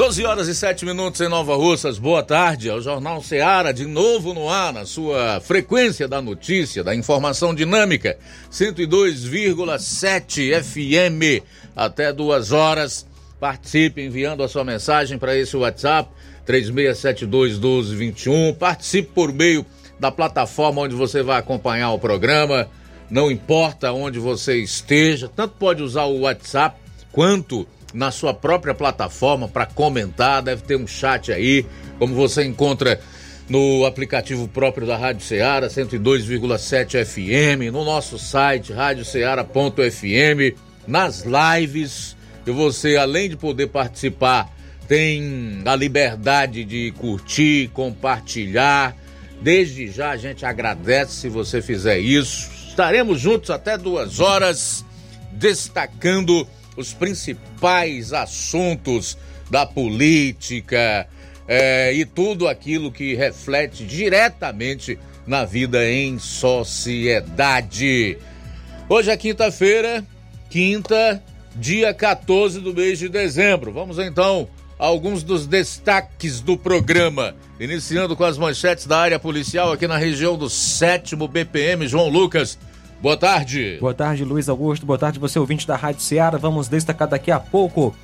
12 horas e 7 minutos em Nova Russas. Boa tarde. É o Jornal Seara de novo no ar, na sua frequência da notícia, da informação dinâmica. 102,7 FM. Até duas horas. Participe enviando a sua mensagem para esse WhatsApp 36721221. Participe por meio da plataforma onde você vai acompanhar o programa. Não importa onde você esteja, tanto pode usar o WhatsApp quanto na sua própria plataforma para comentar, deve ter um chat aí, como você encontra no aplicativo próprio da Rádio Ceará, 102,7 FM, no nosso site radioceara.fm, nas lives, e você além de poder participar, tem a liberdade de curtir, compartilhar. Desde já a gente agradece se você fizer isso. Estaremos juntos até duas horas, destacando os principais assuntos da política é, e tudo aquilo que reflete diretamente na vida em sociedade. Hoje é quinta-feira, quinta, dia 14 do mês de dezembro. Vamos então a alguns dos destaques do programa. Iniciando com as manchetes da área policial aqui na região do 7 BPM, João Lucas. Boa tarde. Boa tarde, Luiz Augusto. Boa tarde, você ouvinte da Rádio Ceará. Vamos destacar daqui a pouco.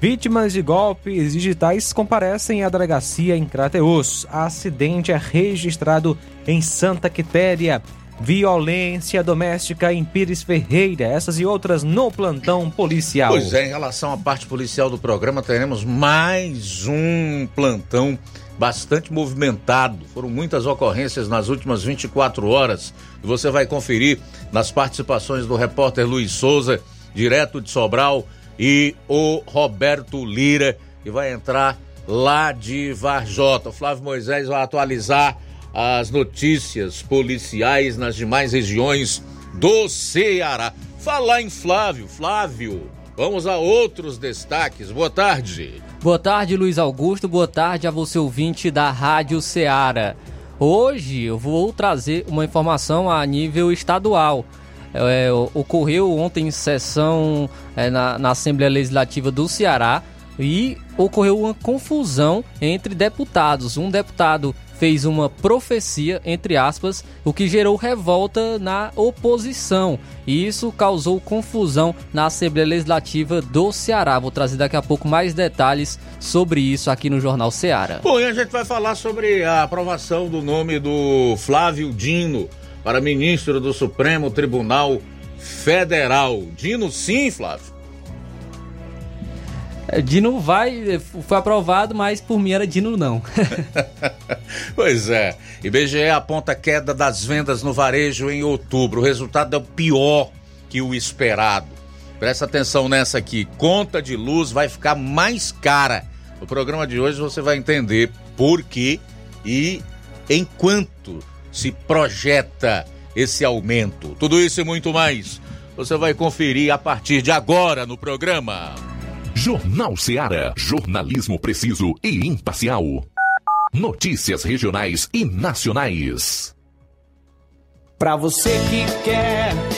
Vítimas de golpes digitais comparecem à delegacia em Crateus. Acidente é registrado em Santa Quitéria. Violência doméstica em Pires Ferreira. Essas e outras no plantão policial. Pois é, em relação à parte policial do programa, teremos mais um plantão bastante movimentado. Foram muitas ocorrências nas últimas 24 horas. E você vai conferir nas participações do repórter Luiz Souza, direto de Sobral, e o Roberto Lira, que vai entrar lá de Varjota. O Flávio Moisés vai atualizar as notícias policiais nas demais regiões do Ceará. Falar em Flávio, Flávio, vamos a outros destaques. Boa tarde. Boa tarde, Luiz Augusto. Boa tarde a você ouvinte da Rádio Ceará. Hoje eu vou trazer uma informação a nível estadual. É, ocorreu ontem sessão é, na, na Assembleia Legislativa do Ceará e ocorreu uma confusão entre deputados. Um deputado fez uma profecia, entre aspas, o que gerou revolta na oposição. E isso causou confusão na Assembleia Legislativa do Ceará. Vou trazer daqui a pouco mais detalhes sobre isso aqui no Jornal Ceará. Bom, e a gente vai falar sobre a aprovação do nome do Flávio Dino para ministro do Supremo Tribunal Federal. Dino, sim, Flávio. É, Dino vai, foi aprovado, mas por mim era Dino não. pois é. IBGE aponta queda das vendas no varejo em outubro. O resultado é o pior que o esperado. Presta atenção nessa aqui. Conta de luz vai ficar mais cara. No programa de hoje você vai entender por quê e enquanto se projeta esse aumento. Tudo isso e muito mais você vai conferir a partir de agora no programa. Jornal Seara. Jornalismo preciso e imparcial. Notícias regionais e nacionais. Para você que quer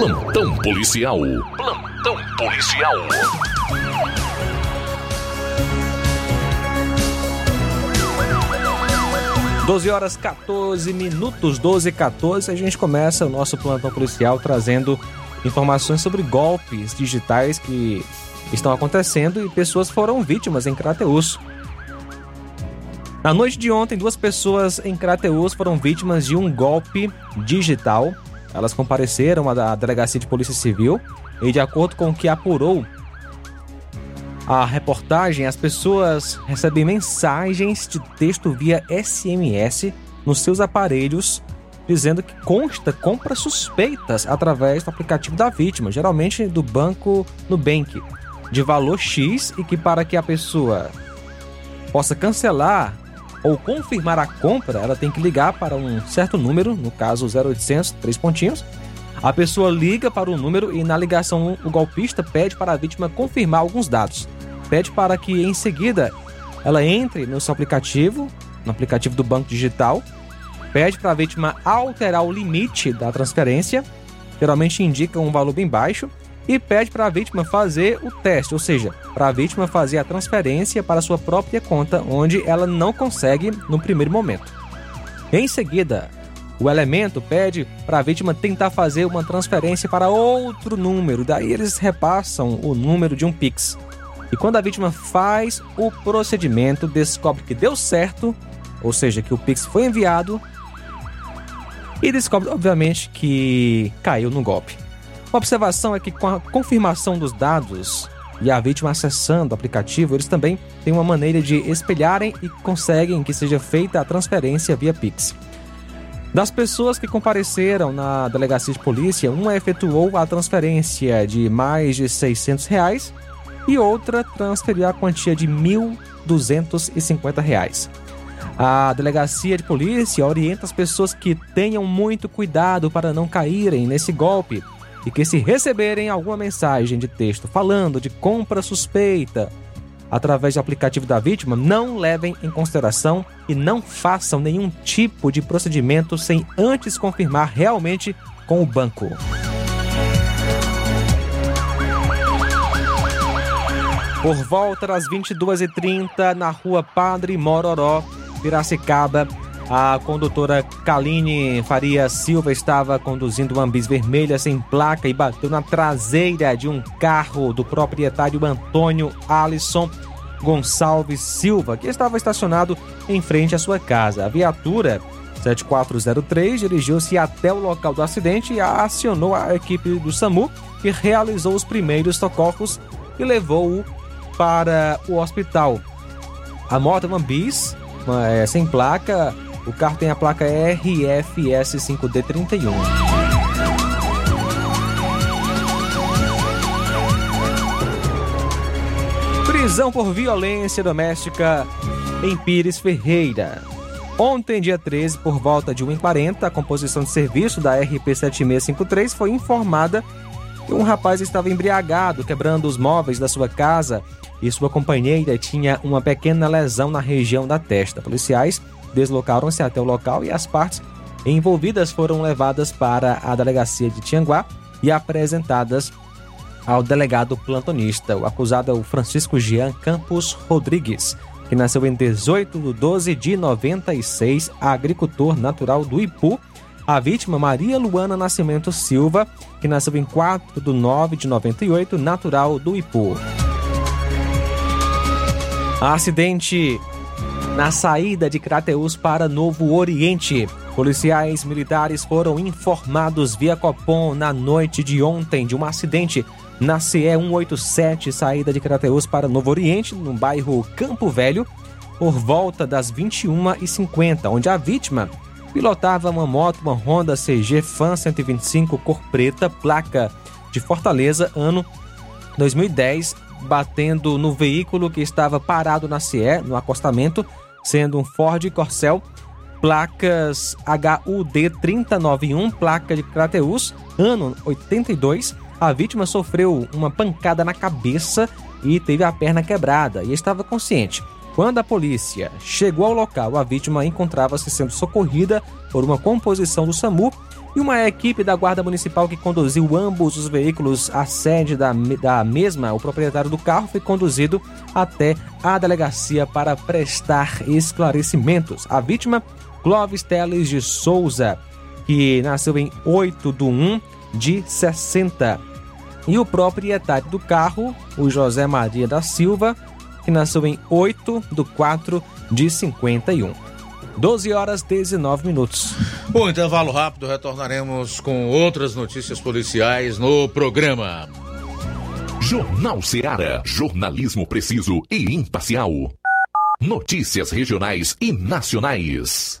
Plantão policial. Plantão policial. Doze horas 14 minutos, 12 e 14, a gente começa o nosso plantão policial trazendo informações sobre golpes digitais que estão acontecendo e pessoas foram vítimas em Crateus. Na noite de ontem, duas pessoas em Crateus foram vítimas de um golpe digital. Elas compareceram à delegacia de polícia civil e, de acordo com o que apurou a reportagem, as pessoas recebem mensagens de texto via SMS nos seus aparelhos dizendo que consta compras suspeitas através do aplicativo da vítima, geralmente do banco Nubank, de valor X e que para que a pessoa possa cancelar ou confirmar a compra, ela tem que ligar para um certo número, no caso 0800, três pontinhos. A pessoa liga para o número e na ligação o golpista pede para a vítima confirmar alguns dados. Pede para que em seguida ela entre no seu aplicativo, no aplicativo do banco digital, pede para a vítima alterar o limite da transferência, geralmente indica um valor bem baixo, e pede para a vítima fazer o teste, ou seja, para a vítima fazer a transferência para sua própria conta, onde ela não consegue no primeiro momento. Em seguida, o elemento pede para a vítima tentar fazer uma transferência para outro número, daí eles repassam o número de um Pix. E quando a vítima faz o procedimento, descobre que deu certo, ou seja, que o Pix foi enviado, e descobre, obviamente, que caiu no golpe. Uma observação é que com a confirmação dos dados e a vítima acessando o aplicativo, eles também têm uma maneira de espelharem e conseguem que seja feita a transferência via Pix. Das pessoas que compareceram na delegacia de polícia, uma efetuou a transferência de mais de 600 reais e outra transferiu a quantia de 1.250 reais. A delegacia de polícia orienta as pessoas que tenham muito cuidado para não caírem nesse golpe e que, se receberem alguma mensagem de texto falando de compra suspeita através do aplicativo da vítima, não levem em consideração e não façam nenhum tipo de procedimento sem antes confirmar realmente com o banco. Por volta das 22h30, na rua Padre Mororó, Piracicaba, a condutora Kaline Faria Silva estava conduzindo uma bis vermelha sem placa e bateu na traseira de um carro do proprietário Antônio Alisson Gonçalves Silva, que estava estacionado em frente à sua casa. A viatura 7403 dirigiu-se até o local do acidente e acionou a equipe do SAMU, que realizou os primeiros socorros e levou-o para o hospital. A moto uma bis é, sem placa, o carro tem a placa RFS5D31. Prisão por violência doméstica em Pires Ferreira. Ontem, dia 13, por volta de 1h40, a composição de serviço da RP7653 foi informada que um rapaz estava embriagado, quebrando os móveis da sua casa e sua companheira tinha uma pequena lesão na região da testa. Policiais deslocaram-se até o local e as partes envolvidas foram levadas para a delegacia de Tianguá e apresentadas ao delegado plantonista. O acusado é o Francisco Jean Campos Rodrigues, que nasceu em 18 de 12 de 96, agricultor natural do Ipu. A vítima, Maria Luana Nascimento Silva, que nasceu em 4 de 9 de 98, natural do Ipu. Acidente na saída de Crateus para Novo Oriente. Policiais militares foram informados via Copom na noite de ontem de um acidente na CE 187, saída de Crateus para Novo Oriente, no bairro Campo Velho, por volta das 21h50, onde a vítima pilotava uma moto, uma Honda CG Fan 125 cor preta, placa de Fortaleza, ano 2010, batendo no veículo que estava parado na CE, no acostamento, sendo um Ford Corcel, placas HUD 3091, placa de Crateus, ano 82. A vítima sofreu uma pancada na cabeça e teve a perna quebrada e estava consciente. Quando a polícia chegou ao local, a vítima encontrava-se sendo socorrida por uma composição do SAMU e uma equipe da Guarda Municipal que conduziu ambos os veículos à sede da, da mesma, o proprietário do carro, foi conduzido até a delegacia para prestar esclarecimentos. A vítima, Clóvis Teles de Souza, que nasceu em 8 de 1 de 60. E o proprietário do carro, o José Maria da Silva, que nasceu em 8 de 4 de 51. 12 horas 19 minutos. Bom, intervalo rápido, retornaremos com outras notícias policiais no programa. Jornal Seara. Jornalismo preciso e imparcial. Notícias regionais e nacionais.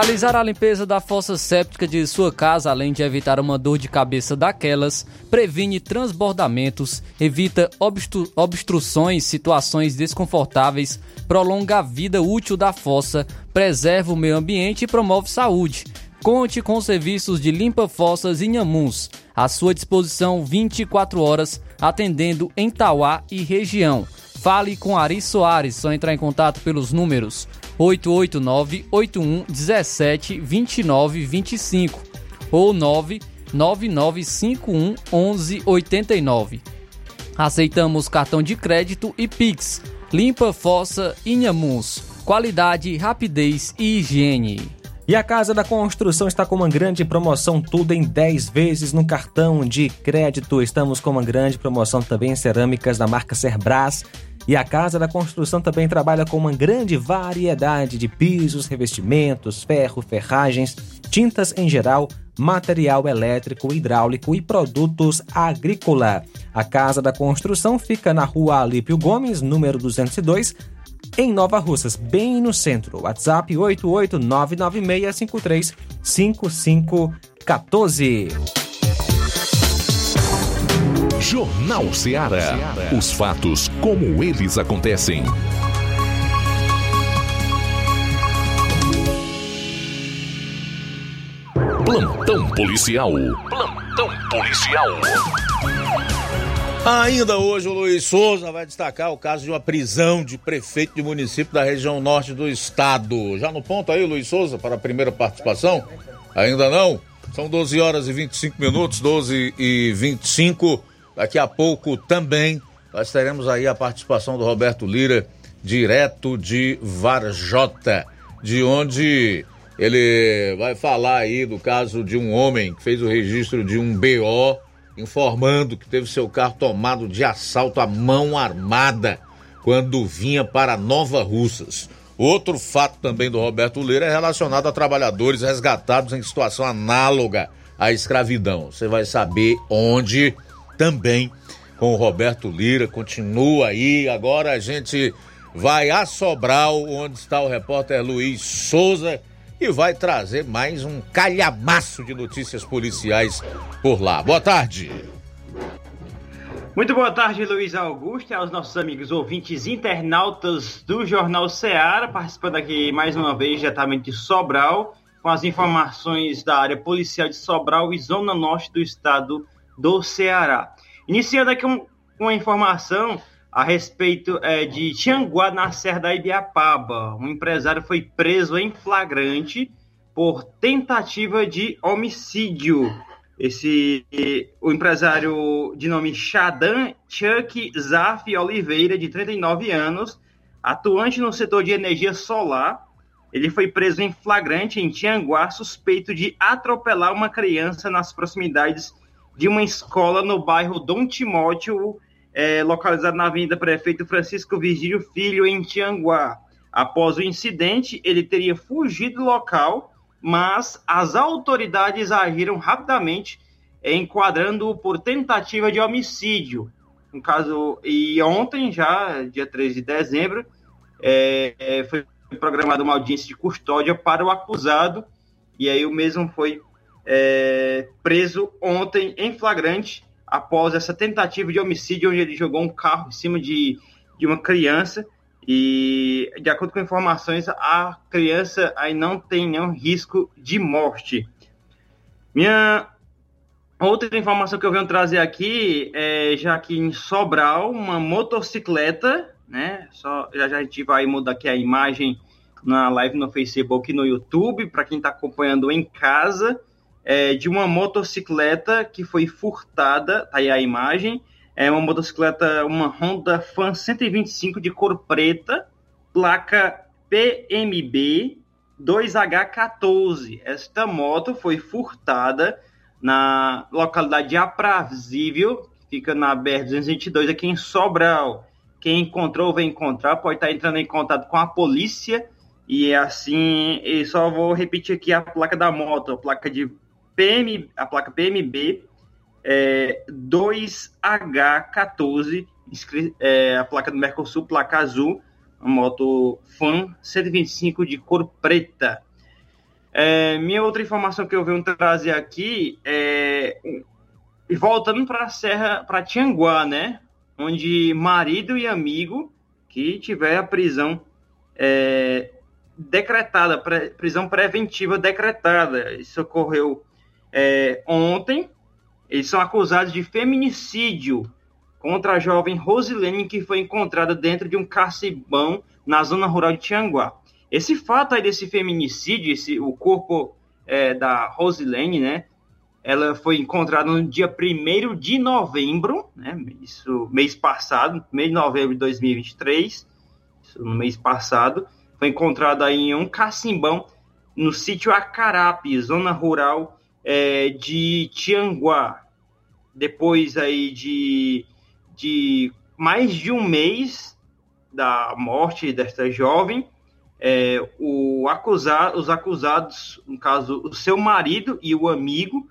Realizar a limpeza da fossa séptica de sua casa, além de evitar uma dor de cabeça daquelas, previne transbordamentos, evita obstru obstruções, situações desconfortáveis, prolonga a vida útil da fossa, preserva o meio ambiente e promove saúde. Conte com serviços de limpa-fossas Inhamuns, à sua disposição 24 horas, atendendo em Tauá e região. Fale com Ari Soares, só entrar em contato pelos números 889 81 17 29 25 ou 99951 1189. Aceitamos cartão de crédito e Pix. Limpa Fossa Inhamuns. Qualidade, rapidez e higiene. E a Casa da Construção está com uma grande promoção, tudo em 10 vezes no cartão de crédito. Estamos com uma grande promoção também em cerâmicas da marca Cerbras. E a Casa da Construção também trabalha com uma grande variedade de pisos, revestimentos, ferro, ferragens, tintas em geral, material elétrico, hidráulico e produtos agrícola. A Casa da Construção fica na rua Alípio Gomes, número 202, em Nova Russas, bem no centro. WhatsApp 88996535514. Jornal Ceará. Os fatos como eles acontecem. Plantão policial. Plantão policial. Ainda hoje o Luiz Souza vai destacar o caso de uma prisão de prefeito de município da região norte do estado. Já no ponto aí, Luiz Souza, para a primeira participação? Ainda não? São 12 horas e 25 minutos, 12 e 25. Daqui a pouco também nós teremos aí a participação do Roberto Lira, direto de Varjota, de onde ele vai falar aí do caso de um homem que fez o registro de um BO, informando que teve seu carro tomado de assalto à mão armada quando vinha para Nova Russas. Outro fato também do Roberto Lira é relacionado a trabalhadores resgatados em situação análoga à escravidão. Você vai saber onde também com o Roberto Lira. Continua aí. Agora a gente vai a Sobral, onde está o repórter Luiz Souza, e vai trazer mais um calhamaço de notícias policiais por lá. Boa tarde. Muito boa tarde, Luiz Augusto, e aos nossos amigos ouvintes internautas do Jornal Ceará, participando aqui mais uma vez diretamente de Sobral, com as informações da área policial de Sobral e Zona Norte do estado do Ceará. Iniciando aqui um, uma informação a respeito é, de Tianguá, na Serra da Ibiapaba. Um empresário foi preso em flagrante por tentativa de homicídio. Esse o empresário de nome Shadan Chuck Zaf Oliveira, de 39 anos, atuante no setor de energia solar, ele foi preso em flagrante em Tianguá, suspeito de atropelar uma criança nas proximidades de uma escola no bairro Dom Timóteo, é, localizado na Avenida Prefeito Francisco Virgílio Filho, em Tianguá. Após o incidente, ele teria fugido do local, mas as autoridades agiram rapidamente, enquadrando-o por tentativa de homicídio. No caso, e ontem, já, dia 13 de dezembro, é, é, foi programada uma audiência de custódia para o acusado, e aí o mesmo foi é, preso ontem em flagrante após essa tentativa de homicídio, onde ele jogou um carro em cima de, de uma criança E, de acordo com informações, a criança aí não tem nenhum risco de morte. Minha outra informação que eu venho trazer aqui é já que em Sobral, uma motocicleta, né? Só, já, já a gente vai mudar aqui a imagem na live no Facebook e no YouTube, para quem está acompanhando em casa, é, de uma motocicleta que foi furtada, tá aí a imagem, é uma motocicleta, uma Honda Fan 125 de cor preta, placa PMB 2H14. Esta moto foi furtada na localidade de Aprazível, fica na BR-222 aqui em Sobral. Quem encontrou, vai encontrar, pode estar entrando em contato com a polícia. E assim, e só vou repetir aqui a placa da moto, a placa de PM, a placa PMB é, 2H14, é, a placa do Mercosul, placa azul, moto Fan 125 de cor preta. É, minha outra informação que eu venho trazer aqui é voltando para a Serra, para Tianguá, né? Onde marido e amigo que tiver a prisão é, decretada, prisão preventiva decretada. Isso ocorreu é, ontem. Eles são acusados de feminicídio contra a jovem Rosilene, que foi encontrada dentro de um cacibão na zona rural de Tianguá. Esse fato aí desse feminicídio, esse, o corpo é, da Rosilene, né? Ela foi encontrada no dia 1 de novembro, né? Isso, mês passado, mês de novembro de 2023, isso no mês passado. Foi encontrada em um cacimbão no sítio Acarape, zona rural é, de Tianguá. Depois aí de, de mais de um mês da morte desta jovem, é, o acusado, os acusados, no caso, o seu marido e o amigo,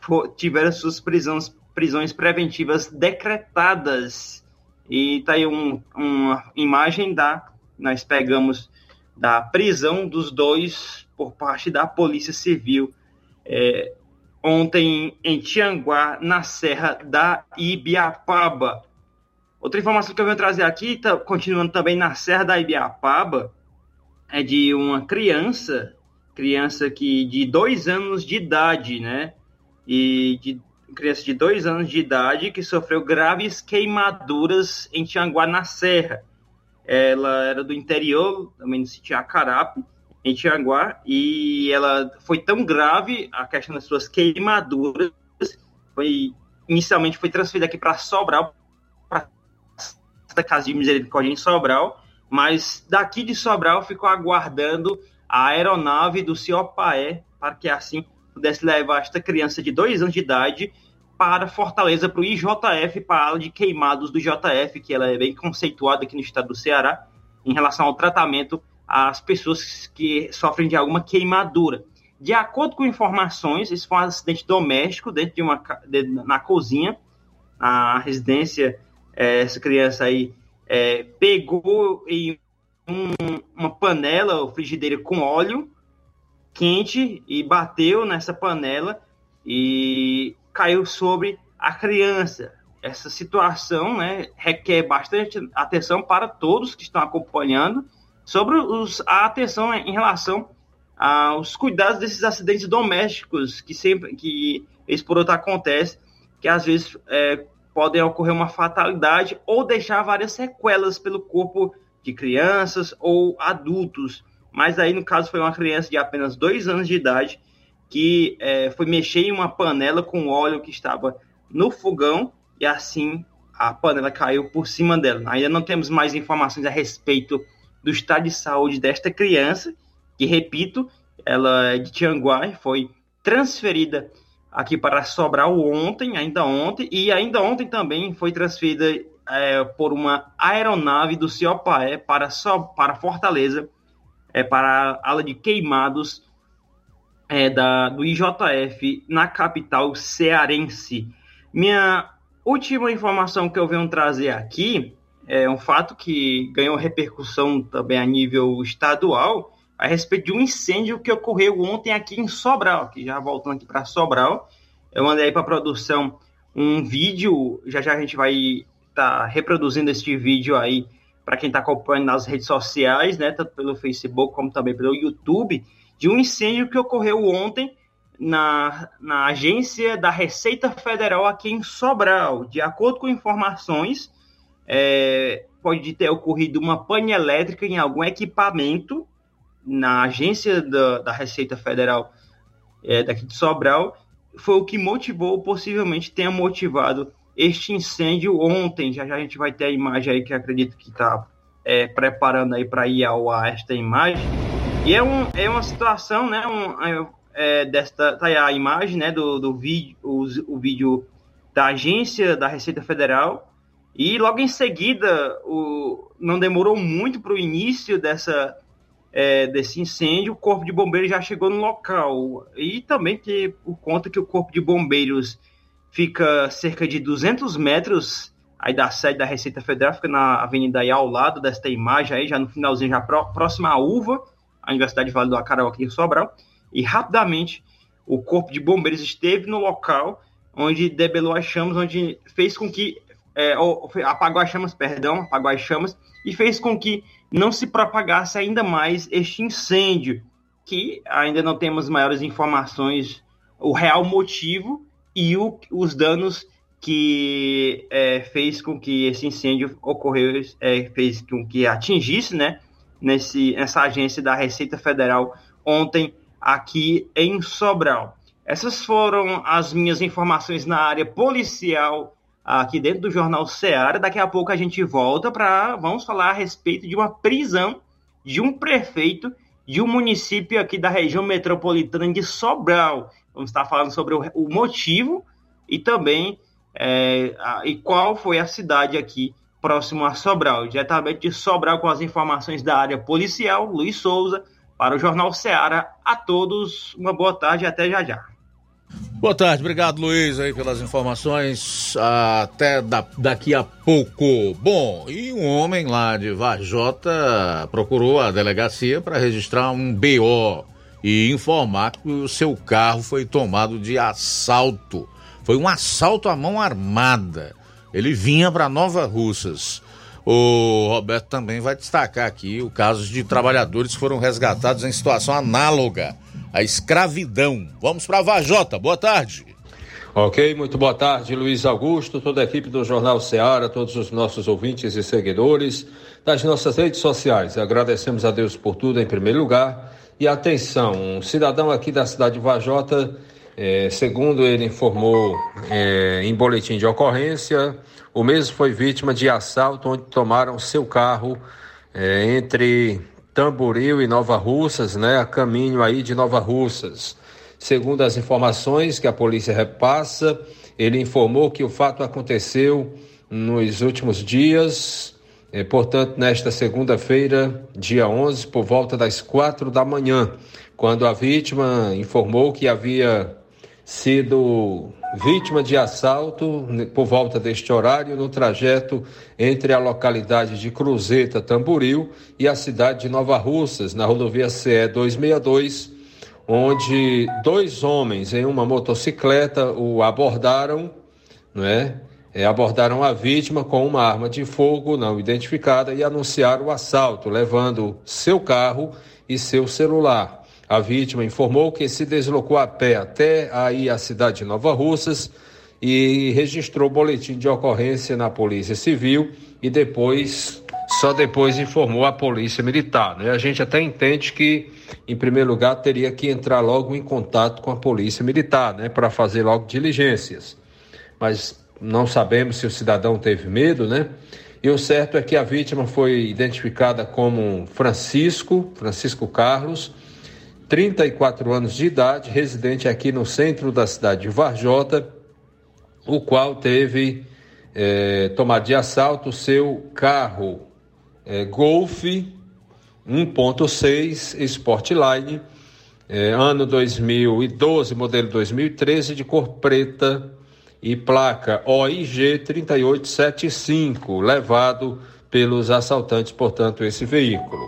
for, tiveram suas prisões, prisões preventivas decretadas. E tá aí um, uma imagem da. Nós pegamos da prisão dos dois por parte da Polícia Civil é, ontem em Tianguá, na Serra da Ibiapaba. Outra informação que eu venho trazer aqui, tá, continuando também na Serra da Ibiapaba, é de uma criança, criança que de dois anos de idade, né? E de criança de dois anos de idade que sofreu graves queimaduras em Tianguá, na Serra. Ela era do interior, também do sítio em Tianguá, e ela foi tão grave a questão das suas queimaduras, foi inicialmente foi transferida aqui para Sobral, para a Casa de Misericórdia em Sobral, mas daqui de Sobral ficou aguardando a aeronave do Ciopaé para que assim pudesse levar esta criança de dois anos de idade para Fortaleza, para o IJF, para a ala de queimados do JF, que ela é bem conceituada aqui no estado do Ceará, em relação ao tratamento às pessoas que sofrem de alguma queimadura. De acordo com informações, esse foi um acidente doméstico dentro de uma de, na cozinha, na residência, é, essa criança aí é, pegou em um, uma panela ou frigideira com óleo quente e bateu nessa panela e caiu sobre a criança. Essa situação né, requer bastante atenção para todos que estão acompanhando sobre os, a atenção em relação aos cuidados desses acidentes domésticos que sempre que esse por outro acontece, que às vezes é, podem ocorrer uma fatalidade ou deixar várias sequelas pelo corpo de crianças ou adultos. Mas aí, no caso, foi uma criança de apenas dois anos de idade que é, foi mexer em uma panela com óleo que estava no fogão e assim a panela caiu por cima dela. Ainda não temos mais informações a respeito do estado de saúde desta criança, que, repito, ela é de Tianguá, foi transferida aqui para Sobral ontem, ainda ontem, e ainda ontem também foi transferida é, por uma aeronave do Ciopaé para, so, para Fortaleza, é, para a ala de queimados é, da, do IJF na capital cearense. Minha última informação que eu venho trazer aqui é um fato que ganhou repercussão também a nível estadual, a respeito de um incêndio que ocorreu ontem aqui em Sobral, que já voltando aqui para Sobral, eu mandei aí para produção um vídeo, já já a gente vai estar tá reproduzindo este vídeo aí para quem está acompanhando nas redes sociais, né, tanto pelo Facebook como também pelo YouTube, de um incêndio que ocorreu ontem na, na agência da Receita Federal aqui em Sobral. De acordo com informações, é, pode ter ocorrido uma pane elétrica em algum equipamento na agência da, da Receita Federal é, daqui de Sobral. Foi o que motivou, possivelmente tenha motivado este incêndio ontem. Já, já a gente vai ter a imagem aí que acredito que está é, preparando aí para ir ao ar esta imagem. E é, um, é uma situação, né? Um, é, desta tá aí a imagem, né? Do, do vídeo, o, o vídeo da agência da Receita Federal. E logo em seguida, o, não demorou muito para o início dessa, é, desse incêndio, o Corpo de Bombeiros já chegou no local. E também que, por conta que o Corpo de Bombeiros fica cerca de 200 metros aí da sede da Receita Federal, fica na avenida aí ao lado desta imagem aí, já no finalzinho, já próxima à UVA, a Universidade Vale do Acarau aqui em Sobral, e rapidamente o Corpo de Bombeiros esteve no local onde debelou as chamas, onde fez com que é, apagou as chamas, perdão, apagou as chamas e fez com que não se propagasse ainda mais este incêndio, que ainda não temos maiores informações, o real motivo e o, os danos que é, fez com que esse incêndio ocorreu, é, fez com que atingisse, né, nesse, nessa agência da Receita Federal ontem aqui em Sobral. Essas foram as minhas informações na área policial aqui dentro do Jornal Ceará. Daqui a pouco a gente volta para vamos falar a respeito de uma prisão de um prefeito de um município aqui da região metropolitana de Sobral. Vamos estar falando sobre o, o motivo e também é, a, e qual foi a cidade aqui próximo a Sobral. Diretamente de Sobral com as informações da área policial, Luiz Souza, para o Jornal Ceará. A todos, uma boa tarde e até já já. Boa tarde, obrigado Luiz aí pelas informações. Até da, daqui a pouco. Bom, e um homem lá de Varjota procurou a delegacia para registrar um BO e informar que o seu carro foi tomado de assalto. Foi um assalto à mão armada. Ele vinha para Nova Russas. O Roberto também vai destacar aqui o caso de trabalhadores que foram resgatados em situação análoga à escravidão. Vamos para Vajota. Boa tarde. Ok, muito boa tarde, Luiz Augusto, toda a equipe do Jornal Ceará, todos os nossos ouvintes e seguidores das nossas redes sociais. Agradecemos a Deus por tudo em primeiro lugar. E atenção, um cidadão aqui da cidade de Vajota, eh, segundo ele informou eh, em boletim de ocorrência, o mesmo foi vítima de assalto onde tomaram seu carro é, entre Tamboril e Nova Russas, né, a caminho aí de Nova Russas. Segundo as informações que a polícia repassa, ele informou que o fato aconteceu nos últimos dias, é, portanto, nesta segunda-feira, dia 11, por volta das quatro da manhã, quando a vítima informou que havia sido vítima de assalto por volta deste horário no trajeto entre a localidade de Cruzeta, Tamboril e a cidade de Nova Russas, na rodovia CE 262, onde dois homens em uma motocicleta o abordaram, não é? é? abordaram a vítima com uma arma de fogo não identificada e anunciaram o assalto, levando seu carro e seu celular. A vítima informou que se deslocou a pé até aí a cidade de Nova Russas e registrou boletim de ocorrência na Polícia Civil e depois, só depois informou a Polícia Militar. Né? A gente até entende que, em primeiro lugar, teria que entrar logo em contato com a Polícia Militar, né? Para fazer logo diligências. Mas não sabemos se o cidadão teve medo, né? E o certo é que a vítima foi identificada como Francisco, Francisco Carlos, 34 anos de idade, residente aqui no centro da cidade de Varjota, o qual teve é, tomado de assalto seu carro é, Golf 1.6 Sportline, é, ano 2012, modelo 2013, de cor preta e placa OIG 3875, levado pelos assaltantes, portanto, esse veículo.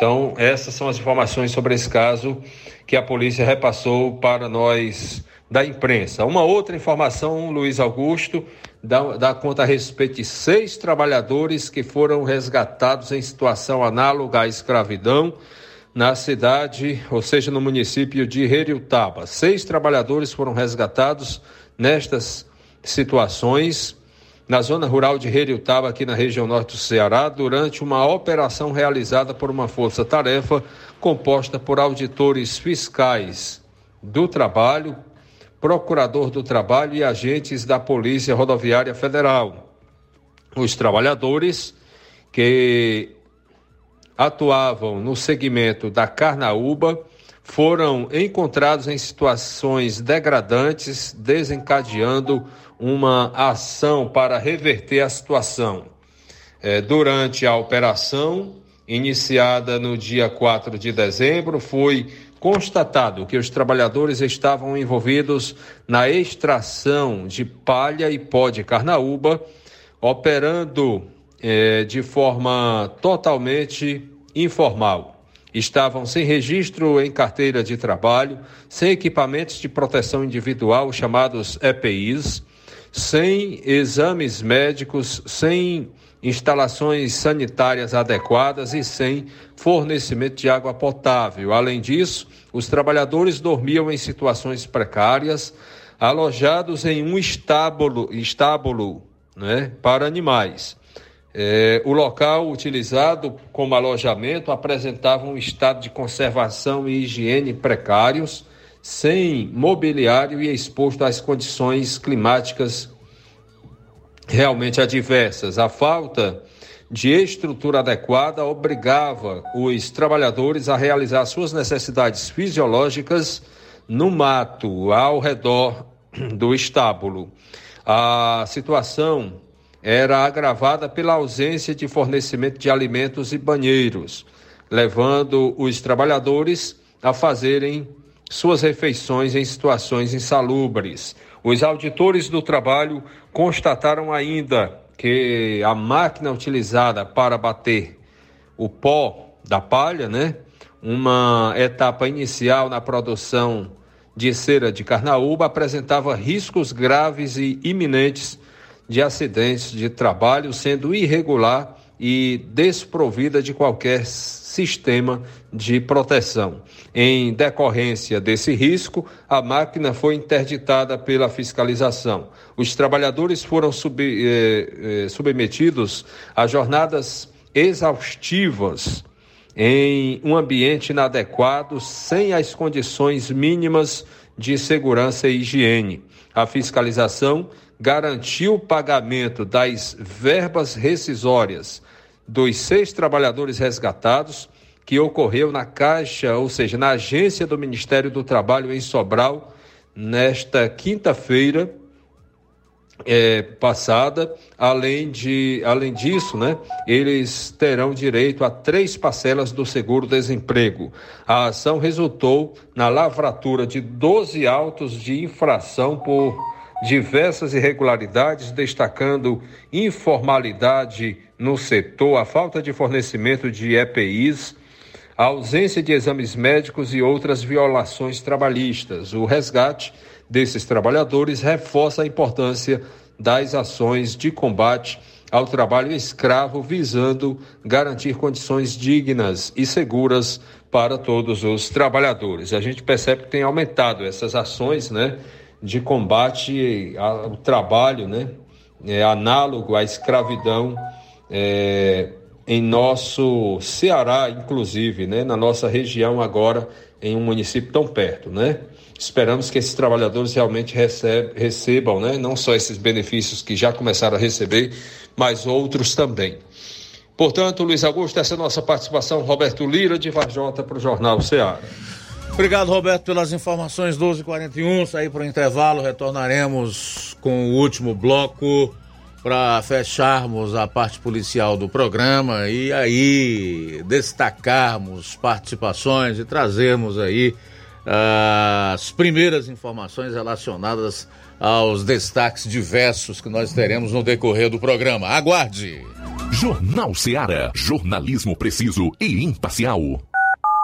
Então, essas são as informações sobre esse caso que a polícia repassou para nós da imprensa. Uma outra informação, Luiz Augusto, dá, dá conta a respeito de seis trabalhadores que foram resgatados em situação análoga à escravidão na cidade, ou seja, no município de Heriutaba. Seis trabalhadores foram resgatados nestas situações na zona rural de Heriutaba, aqui na região norte do Ceará, durante uma operação realizada por uma força-tarefa composta por auditores fiscais do trabalho, procurador do trabalho e agentes da Polícia Rodoviária Federal. Os trabalhadores que atuavam no segmento da Carnaúba foram encontrados em situações degradantes, desencadeando uma ação para reverter a situação. É, durante a operação, iniciada no dia 4 de dezembro, foi constatado que os trabalhadores estavam envolvidos na extração de palha e pó de carnaúba, operando eh, de forma totalmente informal. Estavam sem registro em carteira de trabalho, sem equipamentos de proteção individual, chamados EPIs, sem exames médicos, sem instalações sanitárias adequadas e sem fornecimento de água potável. Além disso, os trabalhadores dormiam em situações precárias, alojados em um estábulo, estábulo né, para animais. É, o local utilizado como alojamento apresentava um estado de conservação e higiene precários, sem mobiliário e exposto às condições climáticas realmente adversas. A falta de estrutura adequada obrigava os trabalhadores a realizar suas necessidades fisiológicas no mato, ao redor do estábulo. A situação era agravada pela ausência de fornecimento de alimentos e banheiros, levando os trabalhadores a fazerem suas refeições em situações insalubres. Os auditores do trabalho constataram ainda que a máquina utilizada para bater o pó da palha, né, uma etapa inicial na produção de cera de carnaúba, apresentava riscos graves e iminentes de acidentes de trabalho, sendo irregular e desprovida de qualquer sistema de proteção. Em decorrência desse risco, a máquina foi interditada pela fiscalização. Os trabalhadores foram sub, eh, eh, submetidos a jornadas exaustivas em um ambiente inadequado, sem as condições mínimas de segurança e higiene. A fiscalização garantiu o pagamento das verbas rescisórias dos seis trabalhadores resgatados, que ocorreu na Caixa, ou seja, na agência do Ministério do Trabalho em Sobral, nesta quinta-feira é, passada. Além, de, além disso, né, eles terão direito a três parcelas do seguro-desemprego. A ação resultou na lavratura de 12 autos de infração por diversas irregularidades, destacando informalidade no setor, a falta de fornecimento de EPIs, a ausência de exames médicos e outras violações trabalhistas. O resgate desses trabalhadores reforça a importância das ações de combate ao trabalho escravo, visando garantir condições dignas e seguras para todos os trabalhadores. A gente percebe que tem aumentado essas ações, né? De combate ao trabalho, né? É, análogo à escravidão é, em nosso Ceará, inclusive, né? Na nossa região agora, em um município tão perto, né? Esperamos que esses trabalhadores realmente receb, recebam, né? Não só esses benefícios que já começaram a receber, mas outros também. Portanto, Luiz Augusto, essa é a nossa participação. Roberto Lira, de Varjota, para o Jornal Ceará. Obrigado, Roberto, pelas informações. 12h41, sair para o intervalo. Retornaremos com o último bloco para fecharmos a parte policial do programa e aí destacarmos participações e trazermos aí uh, as primeiras informações relacionadas aos destaques diversos que nós teremos no decorrer do programa. Aguarde! Jornal Seara. Jornalismo preciso e imparcial.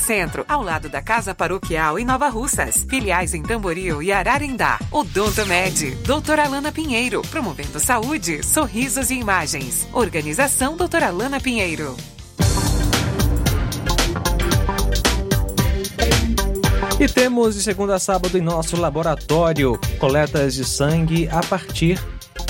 Centro, ao lado da Casa Paroquial em Nova Russas. Filiais em Tamboril e Ararindá. Odonto Med, doutora Alana Pinheiro, promovendo saúde, sorrisos e imagens. Organização doutora Alana Pinheiro. E temos de segunda a sábado em nosso laboratório coletas de sangue a partir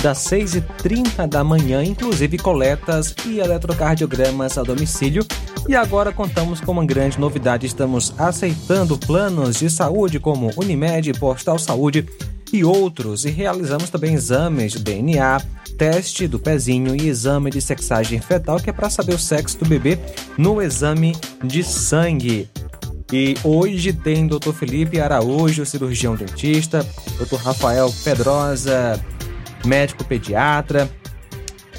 das 6h30 da manhã, inclusive coletas e eletrocardiogramas a domicílio. E agora contamos com uma grande novidade: estamos aceitando planos de saúde como Unimed, Postal Saúde e outros, e realizamos também exames de DNA, teste do pezinho e exame de sexagem fetal, que é para saber o sexo do bebê no exame de sangue. E hoje tem Dr. Felipe Araújo, cirurgião dentista, Dr. Rafael Pedrosa, médico pediatra,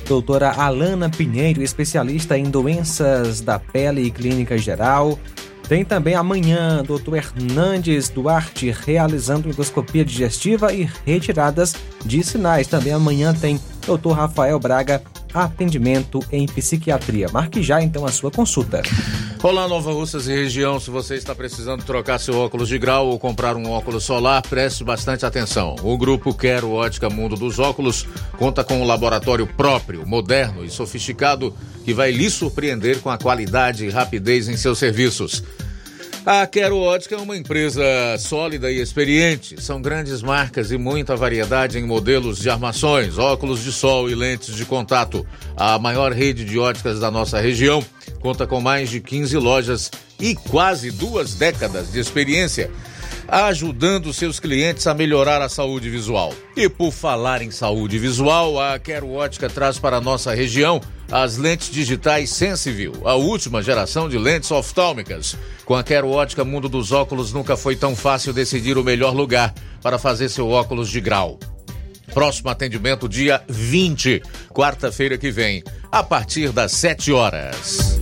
doutora Alana Pinheiro, especialista em doenças da pele e clínica geral. Tem também amanhã doutor Hernandes Duarte realizando endoscopia digestiva e retiradas de sinais. Também amanhã tem doutor Rafael Braga atendimento em psiquiatria. Marque já então a sua consulta. Olá, Nova Russas e região. Se você está precisando trocar seu óculos de grau ou comprar um óculos solar, preste bastante atenção. O grupo Quero Ótica Mundo dos Óculos conta com um laboratório próprio, moderno e sofisticado que vai lhe surpreender com a qualidade e rapidez em seus serviços. A Quero Ótica é uma empresa sólida e experiente. São grandes marcas e muita variedade em modelos de armações, óculos de sol e lentes de contato. A maior rede de óticas da nossa região conta com mais de 15 lojas e quase duas décadas de experiência ajudando seus clientes a melhorar a saúde visual. E por falar em saúde visual, a Quero Ótica traz para a nossa região as lentes digitais Sensiview, a última geração de lentes oftálmicas. Com a Quero Ótica Mundo dos Óculos nunca foi tão fácil decidir o melhor lugar para fazer seu óculos de grau. Próximo atendimento dia 20, quarta-feira que vem, a partir das 7 horas.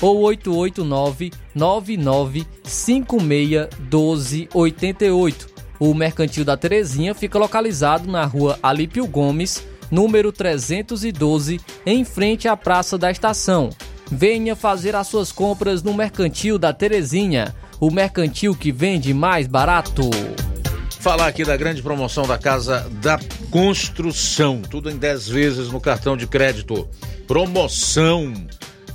ou 889-9956-1288. O Mercantil da Terezinha fica localizado na rua Alípio Gomes, número 312, em frente à Praça da Estação. Venha fazer as suas compras no Mercantil da Terezinha, o mercantil que vende mais barato. Falar aqui da grande promoção da Casa da Construção, tudo em 10 vezes no cartão de crédito. Promoção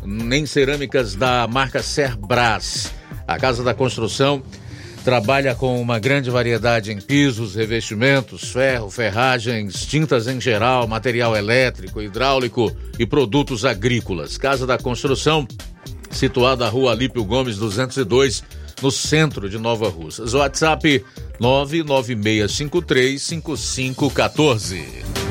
em cerâmicas da marca Cerbras. A Casa da Construção trabalha com uma grande variedade em pisos, revestimentos, ferro, ferragens, tintas em geral, material elétrico, hidráulico e produtos agrícolas. Casa da Construção, situada na rua Alípio Gomes 202, no centro de Nova Russas. WhatsApp 996535514.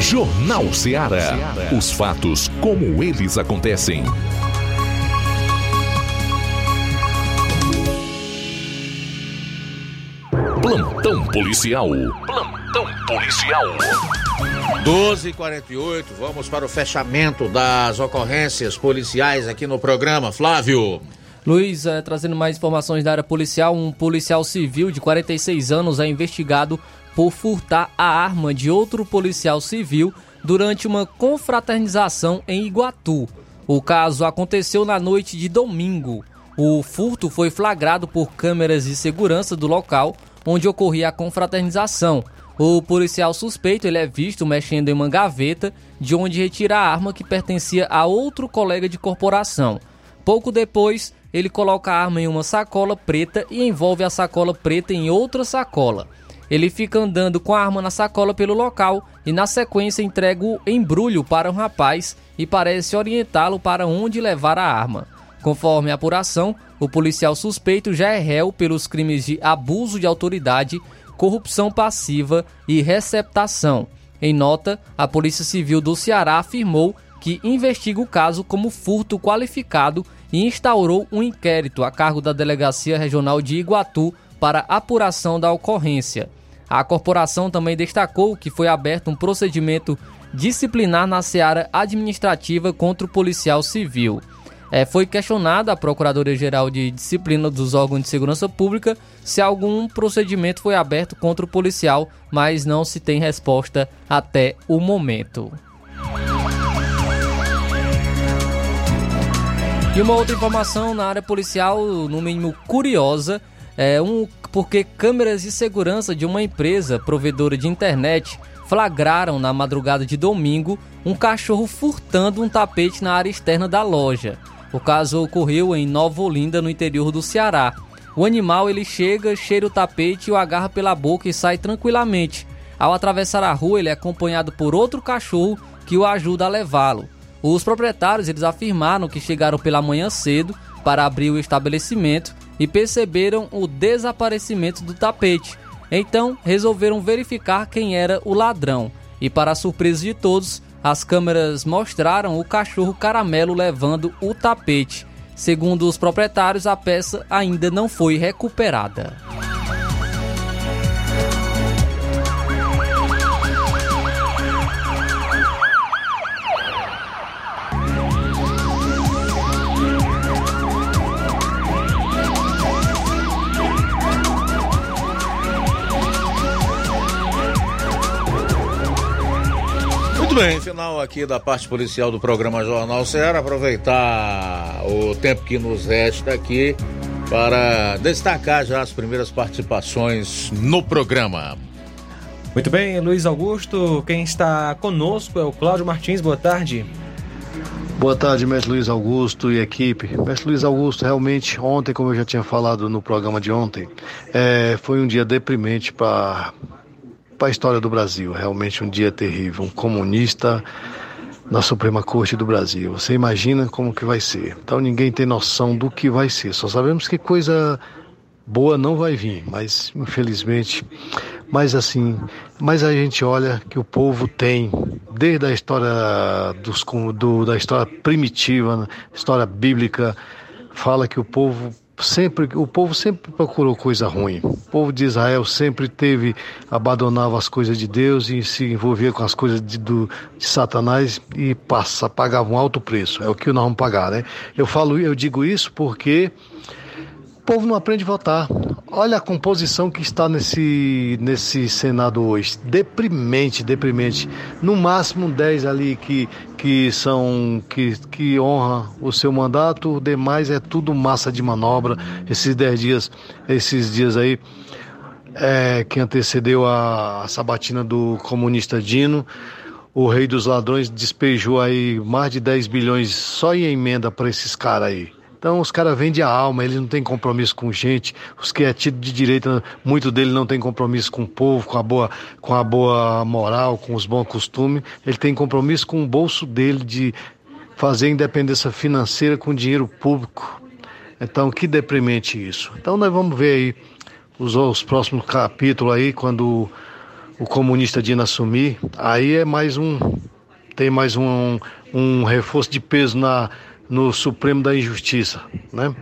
Jornal Ceará. Os fatos como eles acontecem. Plantão policial. Plantão policial. 12h48, vamos para o fechamento das ocorrências policiais aqui no programa. Flávio. Luiz, eh, trazendo mais informações da área policial, um policial civil de 46 anos é investigado por furtar a arma de outro policial civil durante uma confraternização em Iguatu. O caso aconteceu na noite de domingo. O furto foi flagrado por câmeras de segurança do local onde ocorria a confraternização. O policial suspeito ele é visto mexendo em uma gaveta de onde retira a arma que pertencia a outro colega de corporação. Pouco depois, ele coloca a arma em uma sacola preta e envolve a sacola preta em outra sacola. Ele fica andando com a arma na sacola pelo local e, na sequência, entrega o embrulho para um rapaz e parece orientá-lo para onde levar a arma. Conforme a apuração, o policial suspeito já é réu pelos crimes de abuso de autoridade, corrupção passiva e receptação. Em nota, a Polícia Civil do Ceará afirmou que investiga o caso como furto qualificado e instaurou um inquérito a cargo da Delegacia Regional de Iguatu para apuração da ocorrência. A corporação também destacou que foi aberto um procedimento disciplinar na seara administrativa contra o policial civil. É, foi questionada a Procuradoria-Geral de Disciplina dos órgãos de segurança pública se algum procedimento foi aberto contra o policial, mas não se tem resposta até o momento. E uma outra informação na área policial, no mínimo curiosa, é um porque câmeras de segurança de uma empresa provedora de internet flagraram na madrugada de domingo um cachorro furtando um tapete na área externa da loja. O caso ocorreu em Nova Olinda, no interior do Ceará. O animal ele chega, cheira o tapete e o agarra pela boca e sai tranquilamente. Ao atravessar a rua, ele é acompanhado por outro cachorro que o ajuda a levá-lo. Os proprietários eles afirmaram que chegaram pela manhã cedo para abrir o estabelecimento e perceberam o desaparecimento do tapete. Então resolveram verificar quem era o ladrão. E para surpresa de todos, as câmeras mostraram o cachorro caramelo levando o tapete. Segundo os proprietários, a peça ainda não foi recuperada. Bem, final aqui da parte policial do programa Jornal Ceará. Aproveitar o tempo que nos resta aqui para destacar já as primeiras participações no programa. Muito bem, Luiz Augusto. Quem está conosco é o Cláudio Martins. Boa tarde. Boa tarde, mestre Luiz Augusto e equipe. Mestre Luiz Augusto, realmente, ontem, como eu já tinha falado no programa de ontem, é, foi um dia deprimente para a história do Brasil. Realmente um dia terrível. Um comunista na Suprema Corte do Brasil. Você imagina como que vai ser. Então ninguém tem noção do que vai ser. Só sabemos que coisa boa não vai vir, mas infelizmente, mas assim, mas a gente olha que o povo tem desde a história dos do, da história primitiva, né, história bíblica, fala que o povo sempre o povo sempre procurou coisa ruim. O povo de Israel sempre teve abandonava as coisas de Deus e se envolvia com as coisas de, do, de Satanás e passa pagava um alto preço. É o que nós vamos pagar, né? Eu falo, eu digo isso porque povo não aprende a votar. Olha a composição que está nesse, nesse Senado hoje. Deprimente, deprimente. No máximo 10 ali que, que são que, que honra o seu mandato, o demais é tudo massa de manobra. Esses 10 dias, esses dias aí é, que antecedeu a, a sabatina do comunista Dino o rei dos ladrões despejou aí mais de 10 bilhões só em emenda para esses caras aí. Então os caras vendem a alma, eles não têm compromisso com gente. Os que é tido de direita, muito dele não tem compromisso com o povo, com a boa, com a boa moral, com os bons costumes. Ele tem compromisso com o bolso dele de fazer independência financeira com dinheiro público. Então que deprimente isso. Então nós vamos ver aí os, os próximos capítulos aí quando o, o comunista Dina assumir. Aí é mais um tem mais um, um reforço de peso na no Supremo da Injustiça, né?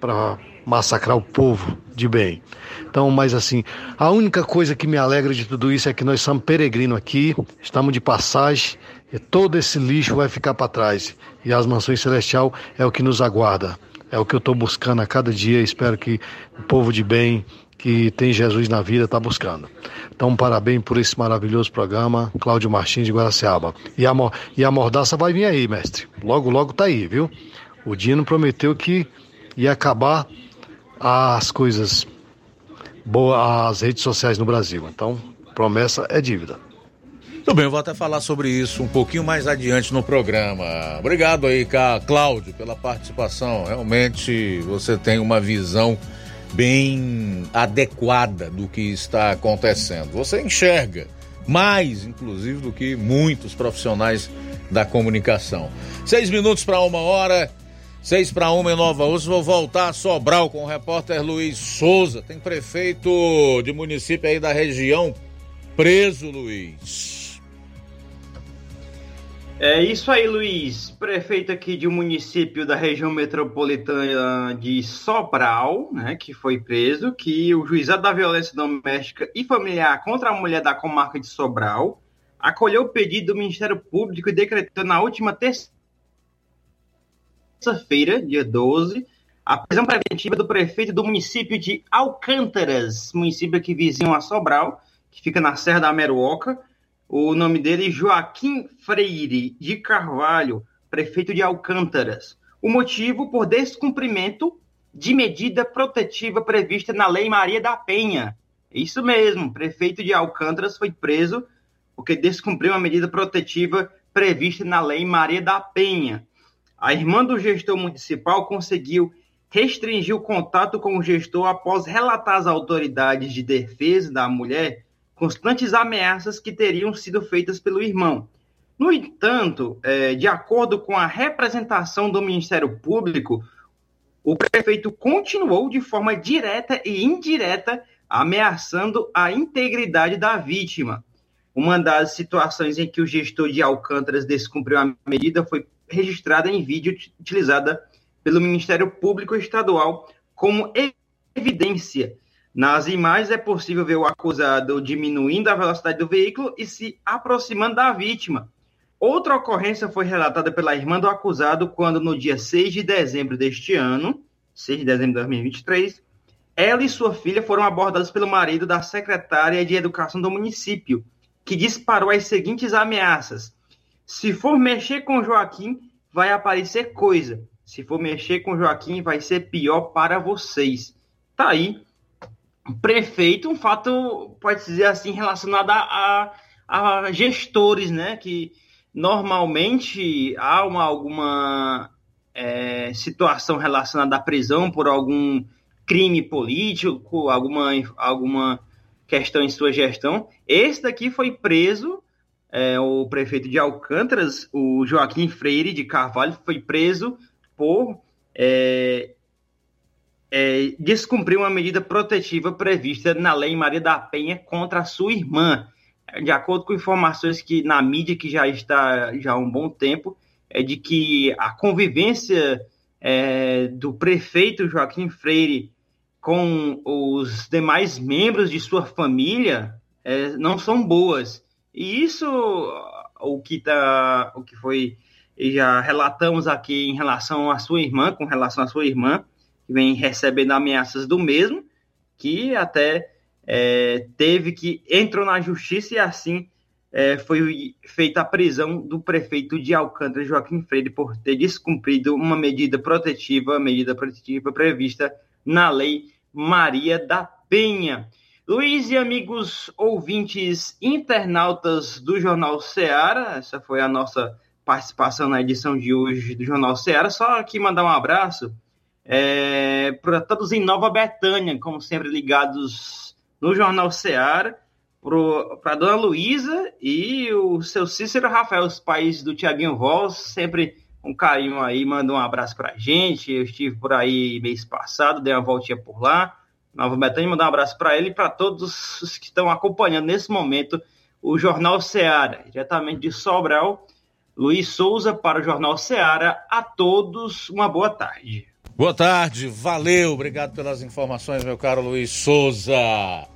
Para massacrar o povo de bem. Então, mas assim, a única coisa que me alegra de tudo isso é que nós somos peregrinos aqui, estamos de passagem, e todo esse lixo vai ficar para trás. E as mansões celestial é o que nos aguarda. É o que eu estou buscando a cada dia. Espero que o povo de bem que tem Jesus na vida está buscando. Então, parabéns por esse maravilhoso programa, Cláudio Martins de Guaraciaba. E a, e a mordaça vai vir aí, mestre. Logo, logo tá aí, viu? O Dino prometeu que ia acabar as coisas boas, as redes sociais no Brasil. Então, promessa é dívida. Tudo bem, eu vou até falar sobre isso um pouquinho mais adiante no programa. Obrigado aí, Cláudio, pela participação. Realmente você tem uma visão bem adequada do que está acontecendo. Você enxerga mais, inclusive, do que muitos profissionais da comunicação. Seis minutos para uma hora, seis para uma em Nova Ursa. Vou voltar a Sobral com o repórter Luiz Souza. Tem prefeito de município aí da região preso, Luiz. É isso aí, Luiz. Prefeito aqui de um município da região metropolitana de Sobral, né, que foi preso, que o juizado da violência doméstica e familiar contra a mulher da comarca de Sobral acolheu o pedido do Ministério Público e decretou na última terça-feira, dia 12, a prisão preventiva do prefeito do município de Alcântaras, município aqui vizinho a Sobral, que fica na Serra da Meruoca, o nome dele é Joaquim Freire de Carvalho, prefeito de Alcântaras. O motivo por descumprimento de medida protetiva prevista na Lei Maria da Penha. Isso mesmo, prefeito de Alcântaras foi preso porque descumpriu uma medida protetiva prevista na Lei Maria da Penha. A irmã do gestor municipal conseguiu restringir o contato com o gestor após relatar às autoridades de defesa da mulher constantes ameaças que teriam sido feitas pelo irmão. No entanto, é, de acordo com a representação do Ministério Público, o prefeito continuou de forma direta e indireta ameaçando a integridade da vítima. Uma das situações em que o gestor de Alcântaras descumpriu a medida foi registrada em vídeo utilizada pelo Ministério Público Estadual como evidência nas imagens é possível ver o acusado diminuindo a velocidade do veículo e se aproximando da vítima. Outra ocorrência foi relatada pela irmã do acusado quando, no dia 6 de dezembro deste ano, 6 de dezembro de 2023, ela e sua filha foram abordadas pelo marido da secretária de Educação do município, que disparou as seguintes ameaças: se for mexer com Joaquim, vai aparecer coisa. Se for mexer com Joaquim, vai ser pior para vocês. Tá aí prefeito, um fato, pode dizer assim, relacionado a, a, gestores, né? Que normalmente há uma, alguma é, situação relacionada à prisão por algum crime político, alguma, alguma questão em sua gestão. Esse daqui foi preso, é, o prefeito de Alcântaras, o Joaquim Freire de Carvalho, foi preso por é, é, descumpriu uma medida protetiva prevista na Lei Maria da Penha contra sua irmã. De acordo com informações que na mídia que já está já há um bom tempo, é de que a convivência é, do prefeito Joaquim Freire com os demais membros de sua família é, não são boas. E isso, o que, tá, o que foi, já relatamos aqui em relação à sua irmã, com relação à sua irmã, vem recebendo ameaças do mesmo, que até é, teve que entrou na justiça e assim é, foi feita a prisão do prefeito de Alcântara, Joaquim Freire, por ter descumprido uma medida protetiva, medida protetiva prevista na Lei Maria da Penha. Luiz e amigos ouvintes internautas do Jornal Ceará, essa foi a nossa participação na edição de hoje do Jornal Ceará. Só aqui mandar um abraço é, para todos em Nova Betânia, como sempre ligados no Jornal Ceará, para dona Luísa e o seu Cícero Rafael, os pais do Tiaguinho Voz, sempre um carinho aí, manda um abraço para a gente. Eu estive por aí mês passado, dei uma voltinha por lá. Nova Betânia, mandar um abraço para ele e para todos os que estão acompanhando nesse momento o Jornal Ceará, diretamente de Sobral. Luiz Souza para o Jornal Ceará. A todos, uma boa tarde. Boa tarde, valeu, obrigado pelas informações, meu caro Luiz Souza.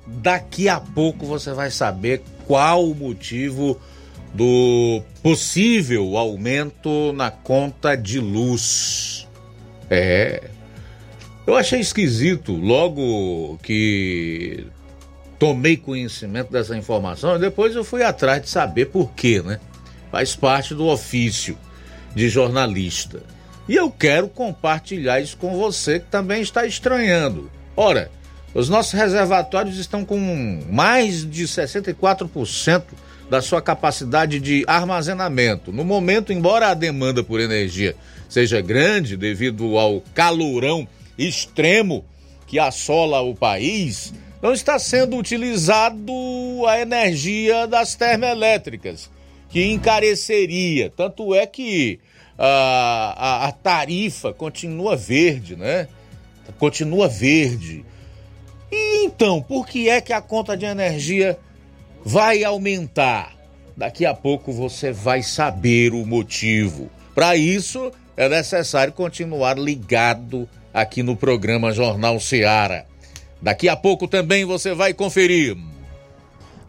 Daqui a pouco você vai saber qual o motivo do possível aumento na conta de luz. É. Eu achei esquisito logo que tomei conhecimento dessa informação, depois eu fui atrás de saber por quê, né? Faz parte do ofício de jornalista. E eu quero compartilhar isso com você que também está estranhando. Ora, os nossos reservatórios estão com mais de 64% da sua capacidade de armazenamento. No momento, embora a demanda por energia seja grande devido ao calorão extremo que assola o país, não está sendo utilizado a energia das termoelétricas, que encareceria. Tanto é que a, a, a tarifa continua verde, né? Continua verde. E então, por que é que a conta de energia vai aumentar? Daqui a pouco você vai saber o motivo. Para isso, é necessário continuar ligado aqui no programa Jornal Seara. Daqui a pouco também você vai conferir.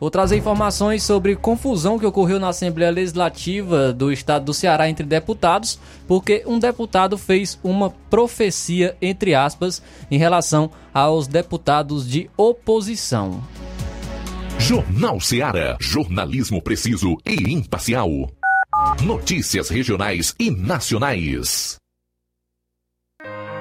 Vou trazer informações sobre confusão que ocorreu na Assembleia Legislativa do Estado do Ceará entre deputados, porque um deputado fez uma profecia, entre aspas, em relação aos deputados de oposição. Jornal Ceará, jornalismo preciso e imparcial. Notícias regionais e nacionais.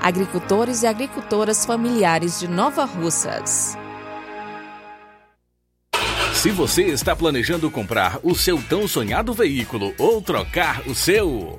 agricultores e agricultoras familiares de Nova Russas. Se você está planejando comprar o seu tão sonhado veículo ou trocar o seu.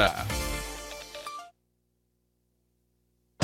Yeah.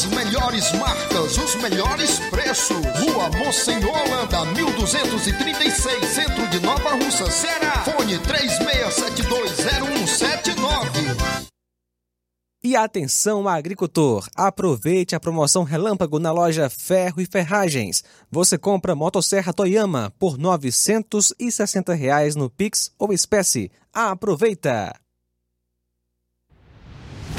As melhores marcas, os melhores preços. Rua Monsenhor Holanda, 1236, centro de Nova Russa, Ceará. Fone 36720179. E atenção, agricultor! Aproveite a promoção Relâmpago na loja Ferro e Ferragens. Você compra motosserra Toyama por 960 reais no Pix ou espécie. Aproveita!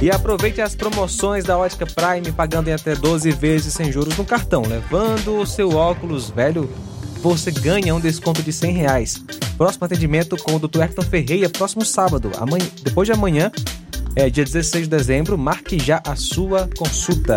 E aproveite as promoções da Ótica Prime pagando em até 12 vezes sem juros no cartão. Levando o seu óculos velho, você ganha um desconto de 100 reais. Próximo atendimento com o Dr. Hector Ferreira, próximo sábado. Amanhã, depois de amanhã, é dia 16 de dezembro, marque já a sua consulta.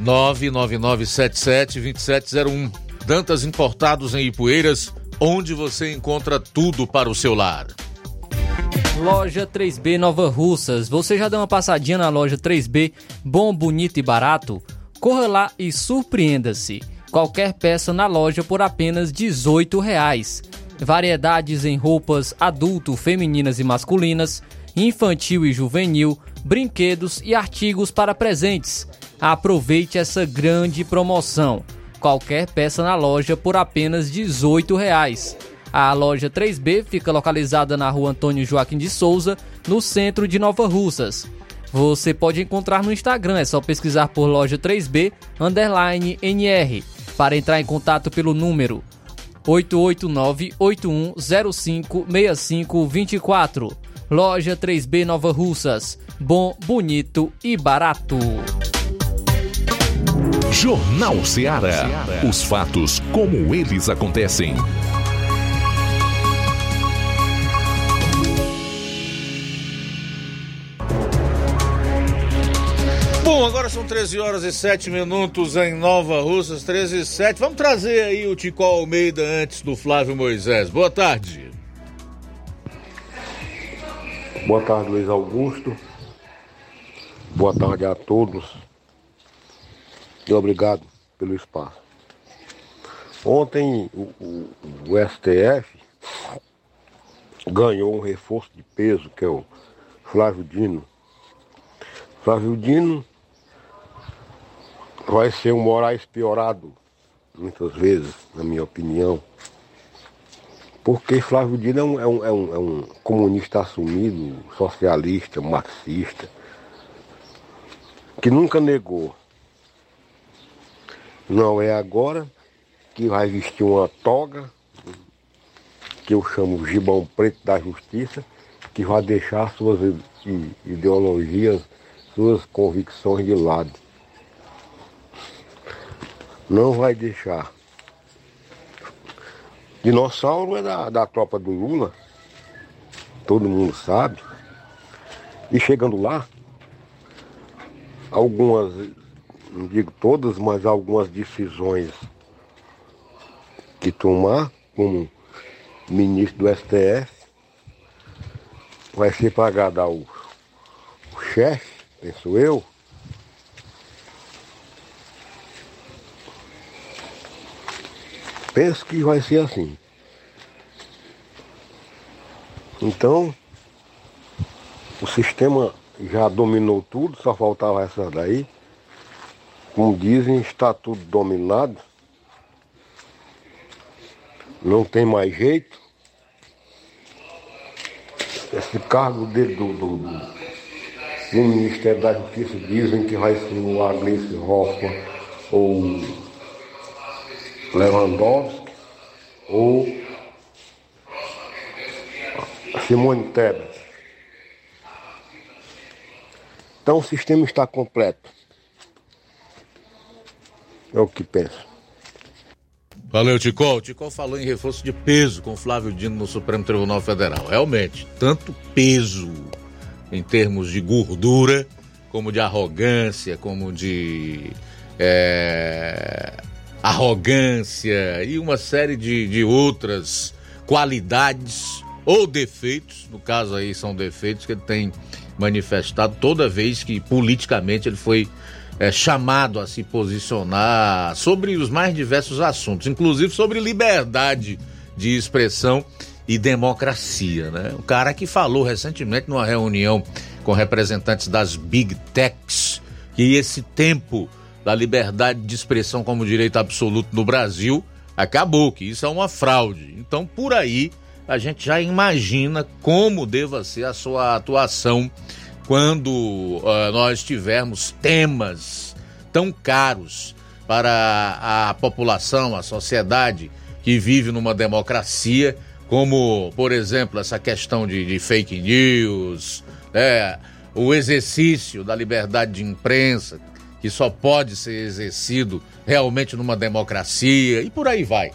999772701. Dantas Importados em Ipueiras, onde você encontra tudo para o seu lar. Loja 3B Nova Russas. Você já deu uma passadinha na loja 3B, bom, bonito e barato? Corra lá e surpreenda-se. Qualquer peça na loja por apenas 18 reais. Variedades em roupas adulto, femininas e masculinas, infantil e juvenil, brinquedos e artigos para presentes. Aproveite essa grande promoção. Qualquer peça na loja por apenas 18 reais. A loja 3B fica localizada na rua Antônio Joaquim de Souza, no centro de Nova Russas. Você pode encontrar no Instagram, é só pesquisar por loja 3B underline NR. Para entrar em contato pelo número 889-8105-6524. Loja 3B Nova Russas. Bom, bonito e barato. Jornal Ceará. Os fatos como eles acontecem. Bom, agora são 13 horas e 7 minutos em Nova Russas, 13 e 7. Vamos trazer aí o Tico Almeida antes do Flávio Moisés. Boa tarde. Boa tarde, Luiz Augusto. Boa tarde a todos. E obrigado pelo espaço. Ontem o, o, o STF ganhou um reforço de peso, que é o Flávio Dino. Flávio Dino vai ser um Moraes piorado, muitas vezes, na minha opinião. Porque Flávio Dino é um, é um, é um, é um comunista assumido, socialista, marxista, que nunca negou. Não é agora que vai vestir uma toga, que eu chamo gibão preto da justiça, que vai deixar suas ideologias, suas convicções de lado. Não vai deixar. Dinossauro é da, da tropa do Lula, todo mundo sabe. E chegando lá, algumas, não digo todas, mas algumas decisões que tomar, como ministro do STF, vai ser pagado ao, ao chefe, penso eu, penso que vai ser assim. Então, o sistema já dominou tudo, só faltava essa daí. Como dizem, está tudo dominado. Não tem mais jeito. Esse cargo dele do, do, do, do Ministério da Justiça dizem que vai ser o Agnice Hoffmann ou Lewandowski ou Simone Tebet. Então o sistema está completo. É o que penso. Valeu, Ticol. O Ticol falou em reforço de peso com Flávio Dino no Supremo Tribunal Federal. Realmente, tanto peso em termos de gordura, como de arrogância, como de é, arrogância e uma série de, de outras qualidades ou defeitos, no caso aí são defeitos que ele tem manifestado toda vez que politicamente ele foi é, chamado a se posicionar sobre os mais diversos assuntos, inclusive sobre liberdade de expressão e democracia, né? Um cara que falou recentemente numa reunião com representantes das big techs que esse tempo da liberdade de expressão como direito absoluto no Brasil acabou, que isso é uma fraude. Então, por aí, a gente já imagina como deva ser a sua atuação quando uh, nós tivermos temas tão caros para a população, a sociedade que vive numa democracia, como, por exemplo, essa questão de, de fake news, né? o exercício da liberdade de imprensa, que só pode ser exercido realmente numa democracia, e por aí vai.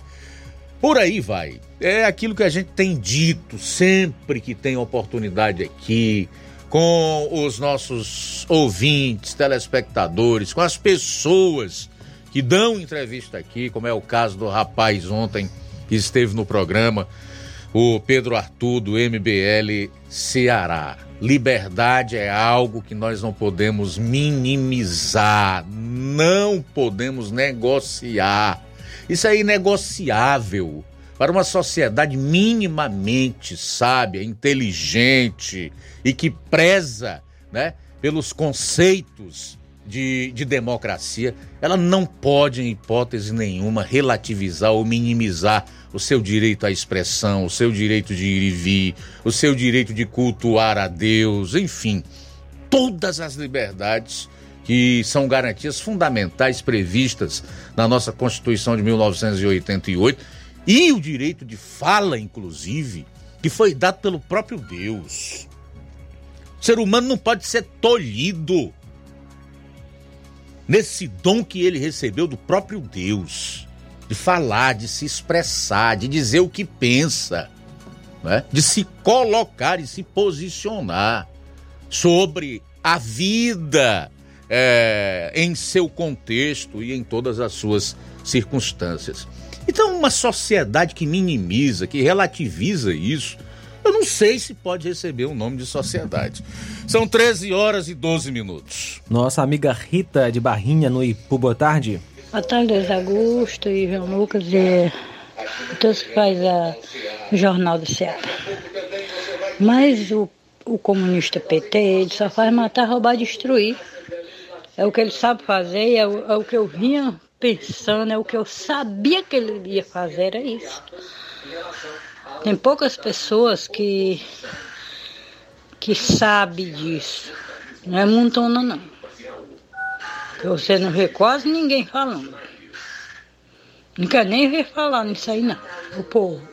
Por aí vai. É aquilo que a gente tem dito sempre que tem oportunidade aqui, com os nossos ouvintes, telespectadores, com as pessoas que dão entrevista aqui, como é o caso do rapaz ontem que esteve no programa, o Pedro Arthur do MBL Ceará. Liberdade é algo que nós não podemos minimizar, não podemos negociar. Isso é inegociável para uma sociedade minimamente sábia, inteligente e que preza né, pelos conceitos de, de democracia, ela não pode, em hipótese nenhuma, relativizar ou minimizar o seu direito à expressão, o seu direito de ir e vir, o seu direito de cultuar a Deus, enfim, todas as liberdades que são garantias fundamentais previstas na nossa Constituição de 1988 e o direito de fala, inclusive, que foi dado pelo próprio Deus. O ser humano não pode ser tolhido nesse dom que ele recebeu do próprio Deus de falar, de se expressar, de dizer o que pensa, né? de se colocar e se posicionar sobre a vida é, em seu contexto e em todas as suas circunstâncias. Então, uma sociedade que minimiza, que relativiza isso, eu não sei se pode receber o nome de sociedade. São 13 horas e 12 minutos. Nossa amiga Rita de Barrinha, no Ipu, boa tarde. Boa tarde, Luiz Augusto e João Lucas e todos que fazem a- o Jornal do Ceará. Mas o, o comunista PT, ele só faz matar, roubar, destruir. É o que ele sabe fazer, é o, é o que eu vinha pensando, é o que eu sabia que ele ia fazer, era isso. Tem poucas pessoas que, que sabem disso. Não é montona, não. Que você não vê quase ninguém falando. Não quer nem ver falar nisso aí, não. O povo.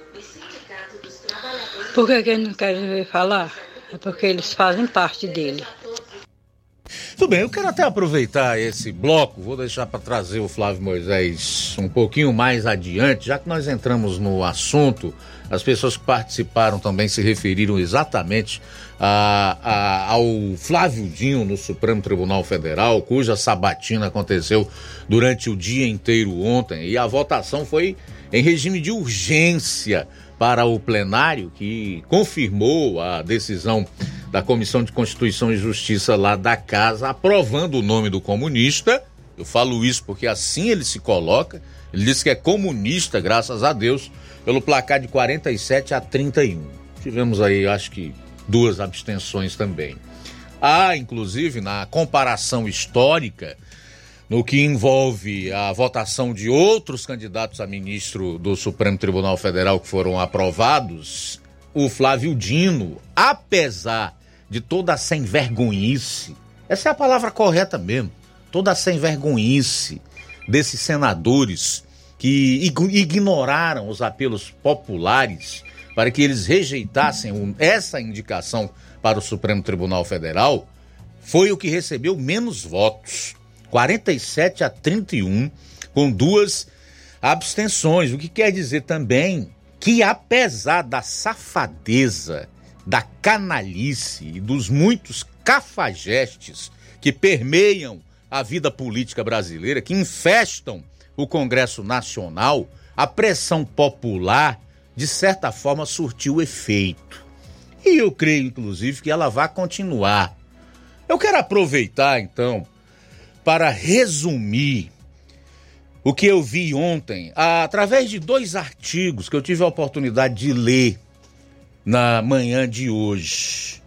Por que, que eles não querem ver falar? É porque eles fazem parte dele. Tudo bem, eu quero até aproveitar esse bloco, vou deixar para trazer o Flávio Moisés um pouquinho mais adiante, já que nós entramos no assunto, as pessoas que participaram também se referiram exatamente a, a- ao Flávio Dinho no Supremo Tribunal Federal, cuja sabatina aconteceu durante o dia inteiro ontem, e a votação foi em regime de urgência para o plenário, que confirmou a decisão da Comissão de Constituição e Justiça lá da casa, aprovando o nome do comunista. Eu falo isso porque assim ele se coloca. Ele disse que é comunista, graças a Deus, pelo placar de 47 a 31. Tivemos aí, acho que, duas abstenções também. Há, inclusive, na comparação histórica, no que envolve a votação de outros candidatos a ministro do Supremo Tribunal Federal que foram aprovados, o Flávio Dino, apesar de toda a sem vergonhice, essa é a palavra correta mesmo, toda a sem vergonhice desses senadores que ig- ignoraram os apelos populares para que eles rejeitassem essa indicação para o Supremo Tribunal Federal, foi o que recebeu menos votos. 47 a 31, com duas abstenções. O que quer dizer também que, apesar da safadeza, da canalice e dos muitos cafajestes que permeiam a vida política brasileira, que infestam o Congresso Nacional, a pressão popular, de certa forma, surtiu efeito. E eu creio, inclusive, que ela vai continuar. Eu quero aproveitar, então, para resumir o que eu vi ontem, através de dois artigos que eu tive a oportunidade de ler na manhã de hoje.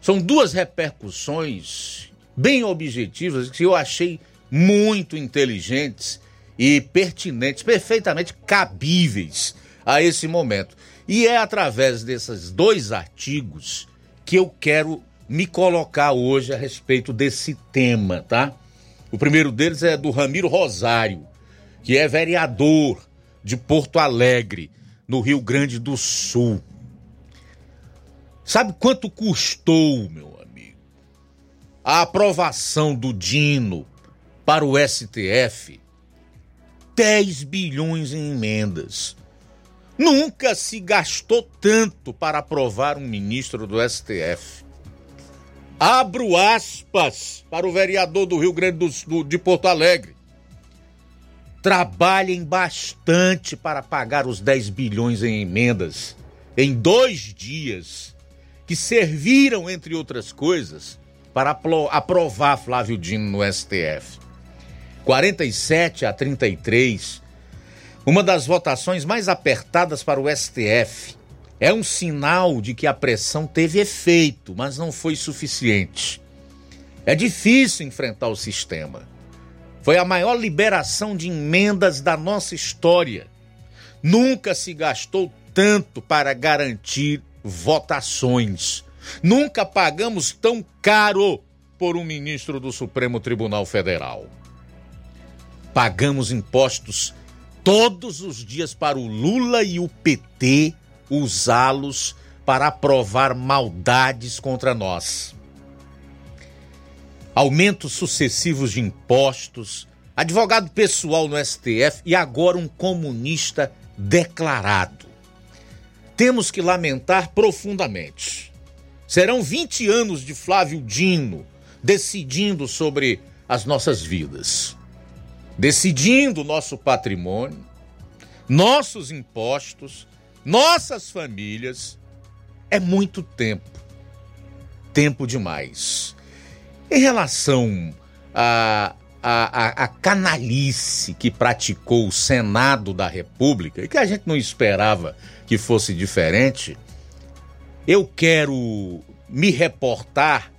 São duas repercussões bem objetivas que eu achei muito inteligentes e pertinentes, perfeitamente cabíveis a esse momento. E é através desses dois artigos que eu quero me colocar hoje a respeito desse tema, tá? O primeiro deles é do Ramiro Rosário, que é vereador de Porto Alegre, no Rio Grande do Sul. Sabe quanto custou, meu amigo, a aprovação do Dino para o STF? 10 bilhões em emendas. Nunca se gastou tanto para aprovar um ministro do STF. Abro aspas para o vereador do Rio Grande do Sul, de Porto Alegre. Trabalhem bastante para pagar os 10 bilhões em emendas em dois dias, que serviram, entre outras coisas, para apro- aprovar Flávio Dino no STF. 47 a 33, uma das votações mais apertadas para o STF. É um sinal de que a pressão teve efeito, mas não foi suficiente. É difícil enfrentar o sistema. Foi a maior liberação de emendas da nossa história. Nunca se gastou tanto para garantir votações. Nunca pagamos tão caro por um ministro do Supremo Tribunal Federal. Pagamos impostos todos os dias para o Lula e o PT usá-los para aprovar maldades contra nós. Aumentos sucessivos de impostos, advogado pessoal no STF e agora um comunista declarado. Temos que lamentar profundamente. Serão 20 anos de Flávio Dino decidindo sobre as nossas vidas, decidindo nosso patrimônio, nossos impostos, nossas famílias É muito tempo. Tempo demais. Em relação a, a, a, canalice que praticou o Senado da República, e que a gente não esperava que fosse diferente, eu quero me reportar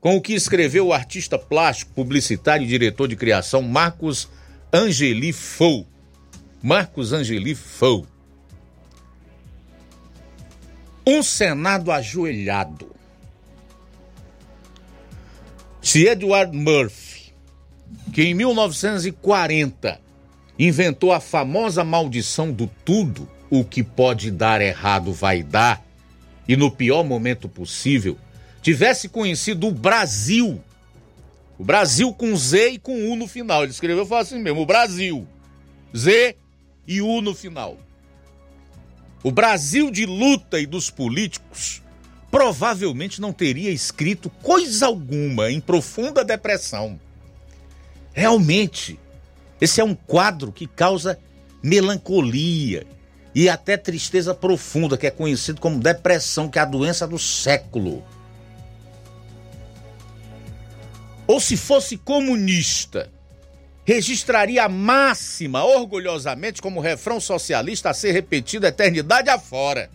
com o que escreveu o artista plástico, publicitário e diretor de criação Marcos Angeli Fou. Marcos Angeli Fou. Um Senado ajoelhado. Se Edward Murphy, que em 1940 inventou a famosa maldição do tudo, o que pode dar errado vai dar, e no pior momento possível, tivesse conhecido o Brasil, o Brasil com Z e com U no final. Ele escreveu assim mesmo: o Brasil, Z e U no final. O Brasil de luta e dos políticos provavelmente não teria escrito coisa alguma em profunda depressão. Realmente, esse é um quadro que causa melancolia e até tristeza profunda, que é conhecido como depressão, que é a doença do século. Ou se fosse comunista, registraria a máxima orgulhosamente como refrão socialista a ser repetido eternidade afora.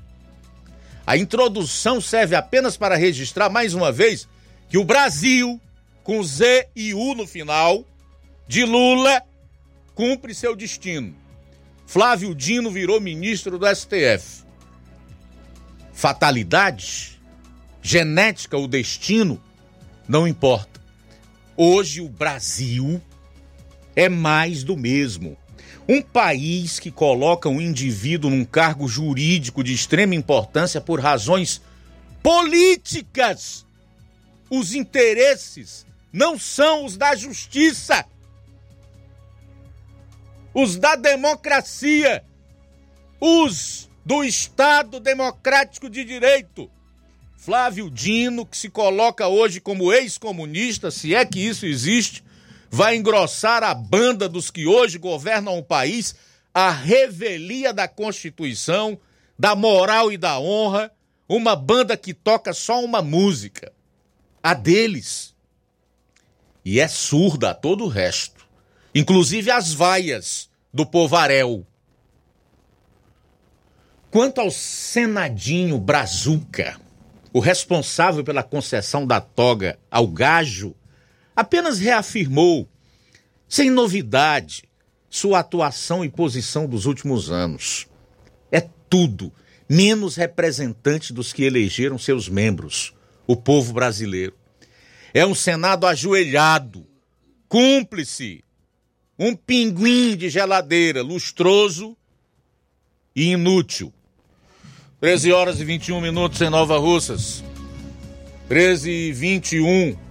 A introdução serve apenas para registrar mais uma vez que o Brasil, com Z e U no final, de Lula, cumpre seu destino. Flávio Dino virou ministro do STF. Fatalidade, genética, o destino, não importa. Hoje o Brasil é mais do mesmo. Um país que coloca um indivíduo num cargo jurídico de extrema importância por razões políticas. Os interesses não são os da justiça, os da democracia, os do Estado Democrático de Direito. Flávio Dino, que se coloca hoje como ex-comunista, se é que isso existe, vai engrossar a banda dos que hoje governam o país, a revelia da Constituição, da moral e da honra, uma banda que toca só uma música, a deles. E é surda a todo o resto, inclusive as vaias do povaréu. Quanto ao Senadinho Brazuca, o responsável pela concessão da toga ao gajo, apenas reafirmou, sem novidade, sua atuação e posição dos últimos anos. É tudo menos representante dos que elegeram seus membros, o povo brasileiro. É um Senado ajoelhado, cúmplice, um pinguim de geladeira, lustroso e inútil. 13 horas e 21 minutos em Nova Russas. 13 e 21.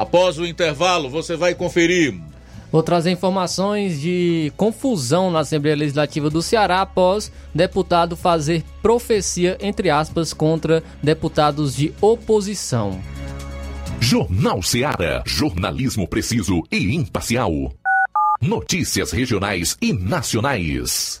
Após o intervalo, você vai conferir. Vou trazer informações de confusão na Assembleia Legislativa do Ceará após deputado fazer profecia, entre aspas, contra deputados de oposição. Jornal Ceará. Jornalismo preciso e imparcial. Notícias regionais e nacionais.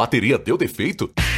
Bateria deu defeito?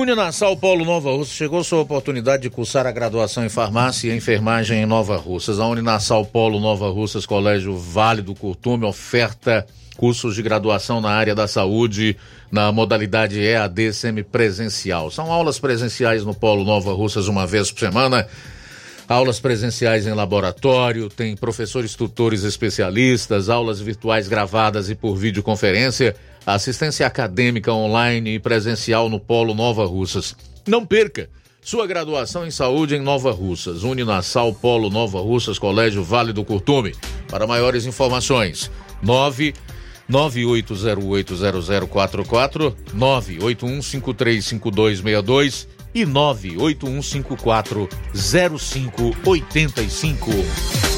Uninassal Polo Nova Russa chegou sua oportunidade de cursar a graduação em farmácia e enfermagem em Nova Russas. A Uninassal Polo Nova Russas Colégio Vale do Curtume oferta cursos de graduação na área da saúde na modalidade EAD semipresencial. São aulas presenciais no Polo Nova Russas uma vez por semana. Aulas presenciais em laboratório, tem professores tutores especialistas, aulas virtuais gravadas e por videoconferência assistência acadêmica online e presencial no Polo Nova Russas. Não perca sua graduação em saúde em Nova Russas, Uninassal Polo Nova Russas, Colégio Vale do Curtume. Para maiores informações, 9 98080044, 981535262 e 981540585.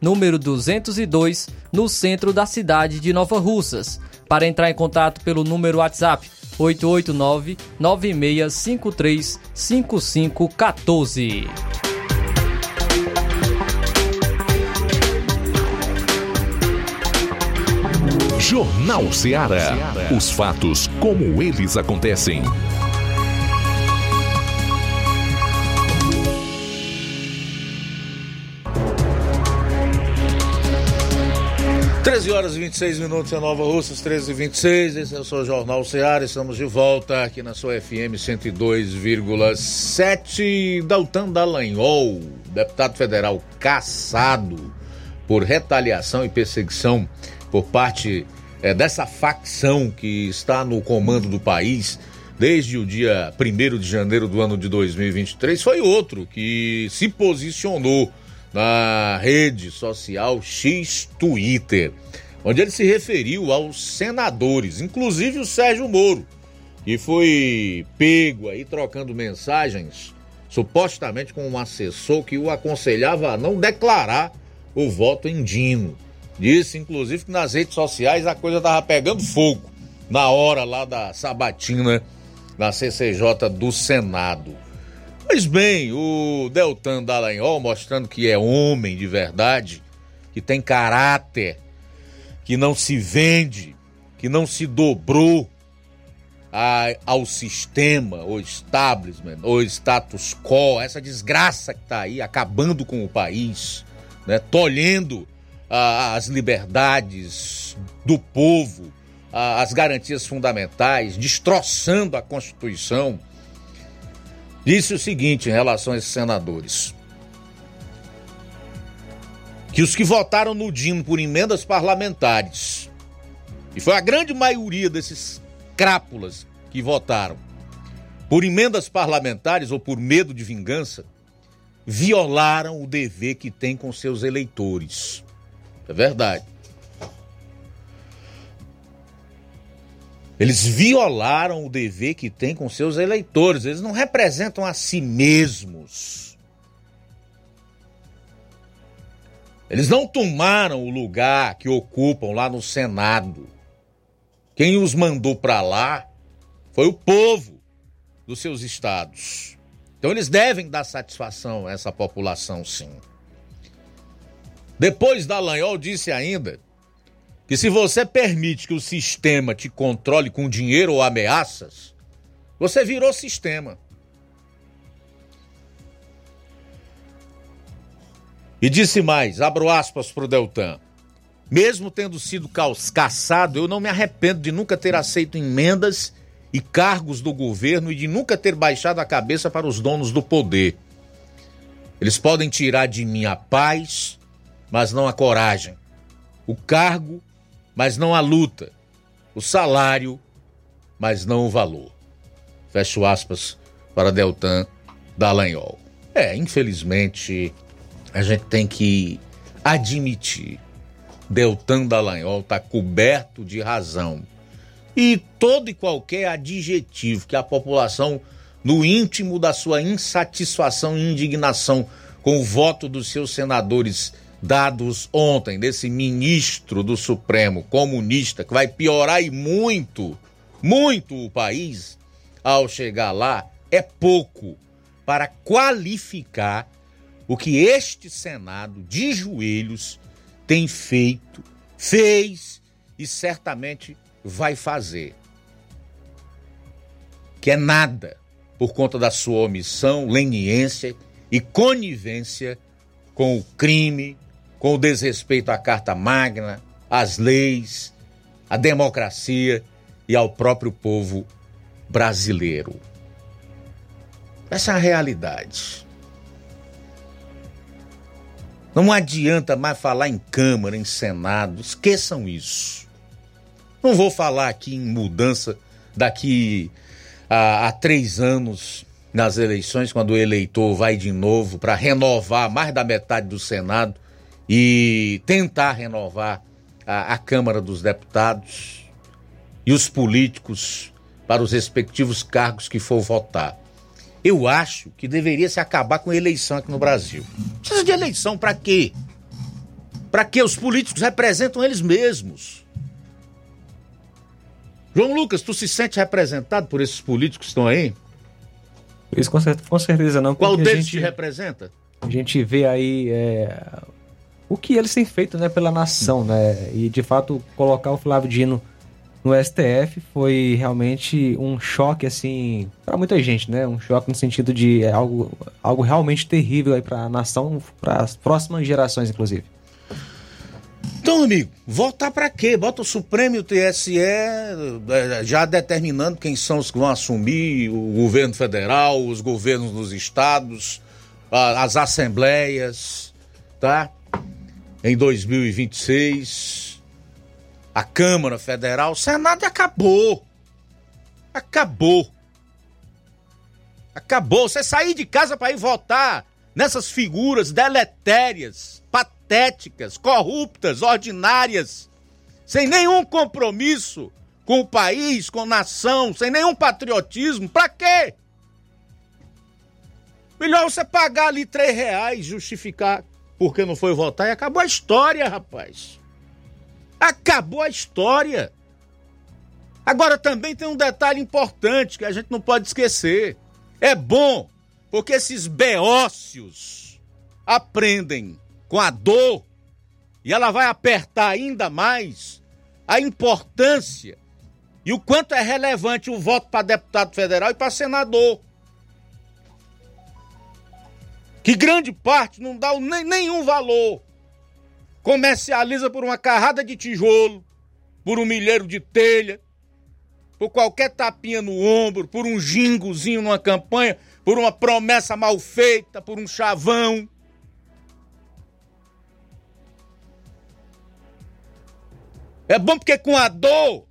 número 202, no centro da cidade de Nova Russas. Para entrar em contato pelo número WhatsApp 889 9653 5514. Jornal Ceará. Os fatos como eles acontecem. 13 horas e 26 minutos em Nova Russas, 13 e 26. Esse é o seu Jornal Ceará. Estamos de volta aqui na sua FM 102,7. Daltan Dallagnol, deputado federal caçado por retaliação e perseguição por parte é, dessa facção que está no comando do país desde o dia 1 de janeiro do ano de 2023, foi outro que se posicionou na rede social X Twitter, onde ele se referiu aos senadores, inclusive o Sérgio Moro, que foi pego aí trocando mensagens, supostamente com um assessor que o aconselhava a não declarar o voto em Dino. Disse, inclusive, que nas redes sociais a coisa tava pegando fogo na hora lá da sabatina na CCJ do Senado. Pois bem, o Deltan Dallagnol mostrando que é homem de verdade, que tem caráter, que não se vende, que não se dobrou a, ao sistema, o establishment, o status quo, essa desgraça que está aí acabando com o país, né, tolhendo ah, as liberdades do povo, ah, as garantias fundamentais, destroçando a Constituição. Disse o seguinte em relação a esses senadores: que os que votaram no Dino por emendas parlamentares, e foi a grande maioria desses crápulas que votaram por emendas parlamentares ou por medo de vingança, violaram o dever que tem com seus eleitores. É verdade. Eles violaram o dever que tem com seus eleitores. Eles não representam a si mesmos. Eles não tomaram o lugar que ocupam lá no Senado. Quem os mandou para lá foi o povo dos seus estados. Então eles devem dar satisfação a essa população, sim. Depois Dallagnol disse ainda que se você permite que o sistema te controle com dinheiro ou ameaças, você virou sistema. E disse mais, abro aspas para o Deltan. Mesmo tendo sido caçado, eu não me arrependo de nunca ter aceito emendas e cargos do governo e de nunca ter baixado a cabeça para os donos do poder. Eles podem tirar de mim a paz, mas não a coragem, o cargo, mas não a luta, o salário, mas não o valor. Fecho aspas para Deltan Dallagnol. É, infelizmente, a gente tem que admitir. Deltan Dallagnol está coberto de razão. E todo e qualquer adjetivo que a população, no íntimo da sua insatisfação e indignação com o voto dos seus senadores dados ontem desse ministro do Supremo comunista que vai piorar e muito, muito o país ao chegar lá, é pouco para qualificar o que este Senado de joelhos tem feito, fez e certamente vai fazer. Que é nada por conta da sua omissão, leniência e conivência com o crime, com o desrespeito à Carta Magna, às leis, à democracia e ao próprio povo brasileiro. Essa é a realidade. Não adianta mais falar em Câmara, em Senado, esqueçam isso. Não vou falar aqui em mudança daqui a, a três anos nas eleições, quando o eleitor vai de novo para renovar mais da metade do Senado e tentar renovar a, a Câmara dos Deputados e os políticos para os respectivos cargos que for votar. Eu acho que deveria se acabar com a eleição aqui no Brasil. Precisa de eleição para quê? Para que os políticos representam eles mesmos. João Lucas, tu se sente representado por esses políticos que estão aí? Isso com, com certeza não. Qual deles gente, te representa? A gente vê aí é, o que eles têm feito né, pela nação, né? E de fato colocar o Flávio Dino no STF foi realmente um choque assim para muita gente, né? Um choque no sentido de é algo, algo realmente terrível aí para a nação, para as próximas gerações, inclusive. Então, amigo, votar para quê? Bota o Supremo e o TSE é, já determinando quem são os que vão assumir o governo federal, os governos dos estados, as assembleias, tá? Em 2026, a Câmara Federal, o Senado acabou. Acabou. Acabou. Você sair de casa para ir votar nessas figuras deletérias, patéticas, corruptas, ordinárias, sem nenhum compromisso com o país, com a nação, sem nenhum patriotismo, para quê? Melhor você pagar ali três reais, justificar porque não foi votar e acabou a história, rapaz. Acabou a história. Agora também tem um detalhe importante que a gente não pode esquecer. É bom porque esses beócios aprendem com a dor E ela vai apertar ainda mais a importância e o quanto é relevante o voto para deputado federal e para senador. Que grande parte não dá nem, nenhum valor. Comercializa por uma carrada de tijolo, por um milheiro de telha, por qualquer tapinha no ombro, por um jingozinho numa campanha, por uma promessa mal feita, por um chavão. É bom porque com a dor,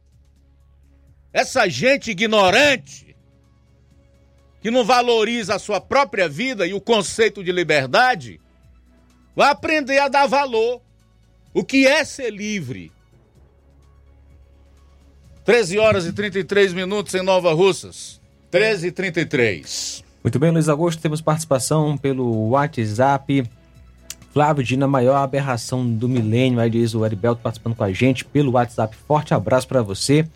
essa gente ignorante, que não valoriza a sua própria vida e o conceito de liberdade, vai aprender a dar valor. O que é ser livre? 13 horas e 33 minutos em Nova Russas. 13 e 33. Muito bem, Luiz Augusto, temos participação pelo WhatsApp. Flávio Dina, maior aberração do milênio, aí diz o Heriberto participando com a gente pelo WhatsApp. Forte abraço para você.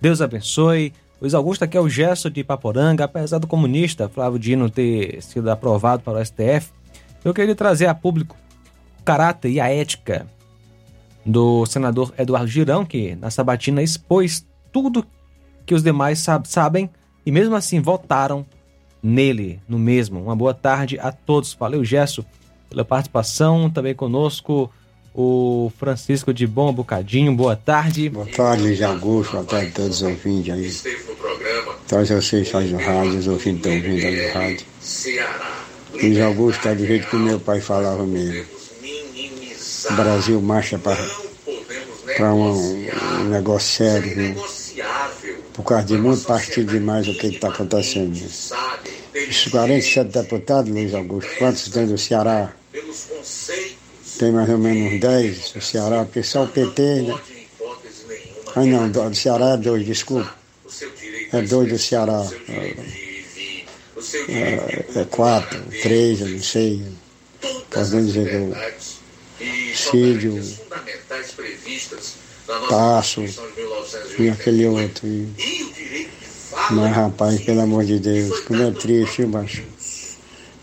Deus abençoe. Luiz Augusto, aqui é o gesto de Paporanga. Apesar do comunista Flávio Dino ter sido aprovado para o STF, eu queria trazer a público o caráter e a ética do senador Eduardo Girão, que na sabatina expôs tudo que os demais sab sabem e mesmo assim votaram nele, no mesmo. Uma boa tarde a todos. Valeu, Gesso pela participação. Também conosco o Francisco de Bom Bocadinho. Boa tarde. Boa tarde, Luiz Augusto. Boa tarde a todos os ouvintes aí. Todos vocês fazem rádio, os ouvintes estão ouvindo aí no rádio. Luiz Augusto está do jeito que meu pai falava mesmo. O Brasil marcha para um, um negócio sério, viu? Por causa de muito partido demais o que está acontecendo. Os 47 deputados, Luiz Augusto, quantos tem do Ceará? Tem mais ou menos uns 10 do Ceará, porque só o PT, né? Ah não, do Ceará é dois, desculpa. É dois do Ceará. É, é quatro, três, eu não sei. Nem dizer que o Cídio, Tasso e aquele outro. E, mas rapaz, pelo amor de Deus, como é triste, macho?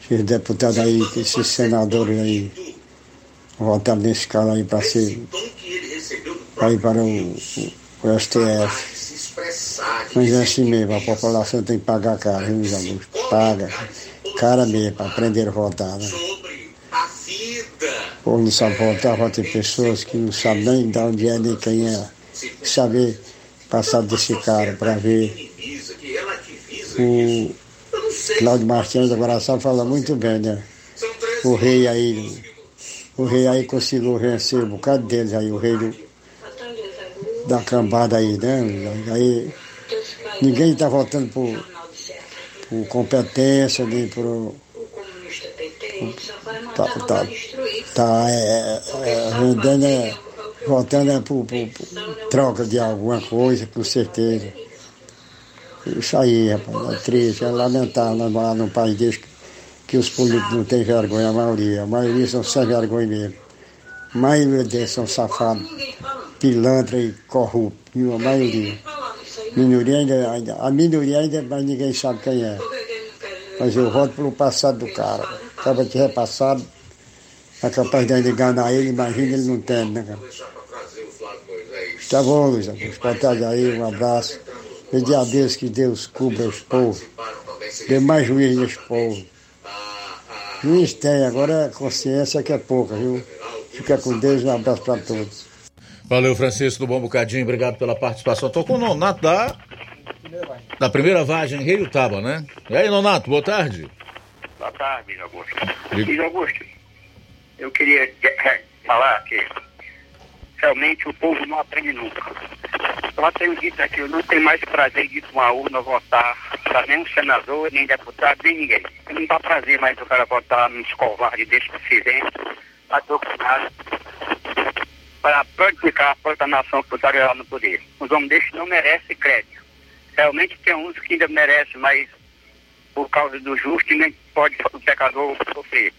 Esses deputados aí, esses senadores aí, votaram nesse cara aí para ser. para ir para o, o, STF. Mas é assim mesmo, a população tem que pagar caro, viu, meus amigos? Paga. Cara mesmo, para aprender a votar, né? Ou não sabe votar, vota em pessoas que não sabem nem de onde é, nem quem é. Saber passar desse cara para ver o Cláudio Martins da Guaraçá fala muito bem, né? O rei aí, o rei aí conseguiu vencer um bocado deles aí, o rei do, da cambada aí, né? Aí ninguém está votando por, por competência, nem por. Tá, tá, tá é, é, vendendo, é, votando é por, por, por troca de alguma coisa, com certeza. Isso aí, rapaz, é triste, é lamentável lá no país desse que os políticos não têm vergonha, a maioria. A maioria são sem vergonha mesmo. A maioria deles são safados, pilantra e corruptos, a maioria. Minoria ainda, ainda, a minoria ainda, mas ninguém sabe quem é. Mas eu voto pelo passado do cara. Acaba de repassado, é capaz de enganar ele, imagina ele não tem, né, cara? Tá bom, Luiz Boa aí, um abraço. Pedir a Deus que Deus cubra os povos, dê mais juízo nesse povo. Juiz tem, agora consciência que é pouca, viu? Fica com Deus, um abraço para todos. Valeu, Francisco do Bom Bocadinho, obrigado pela participação. Tô com o Nonato da, da primeira vagem, Rio Taba, né? E aí, Nonato, boa tarde. Boa tarde, Augusto. Augusto, eu queria falar que realmente o povo não aprende nunca. Só tenho dito aqui, eu não tenho mais prazer de ir para uma urna votar para nenhum senador, nem deputado, nem ninguém. Não dá prazer mais o cara votar nos covardes desse presidente, adoctrinado, para praticar a proclamação putaria no poder. Os homens desses não merecem crédito. Realmente tem uns que ainda merecem, mas por causa do justo nem pode o pecador sofrer.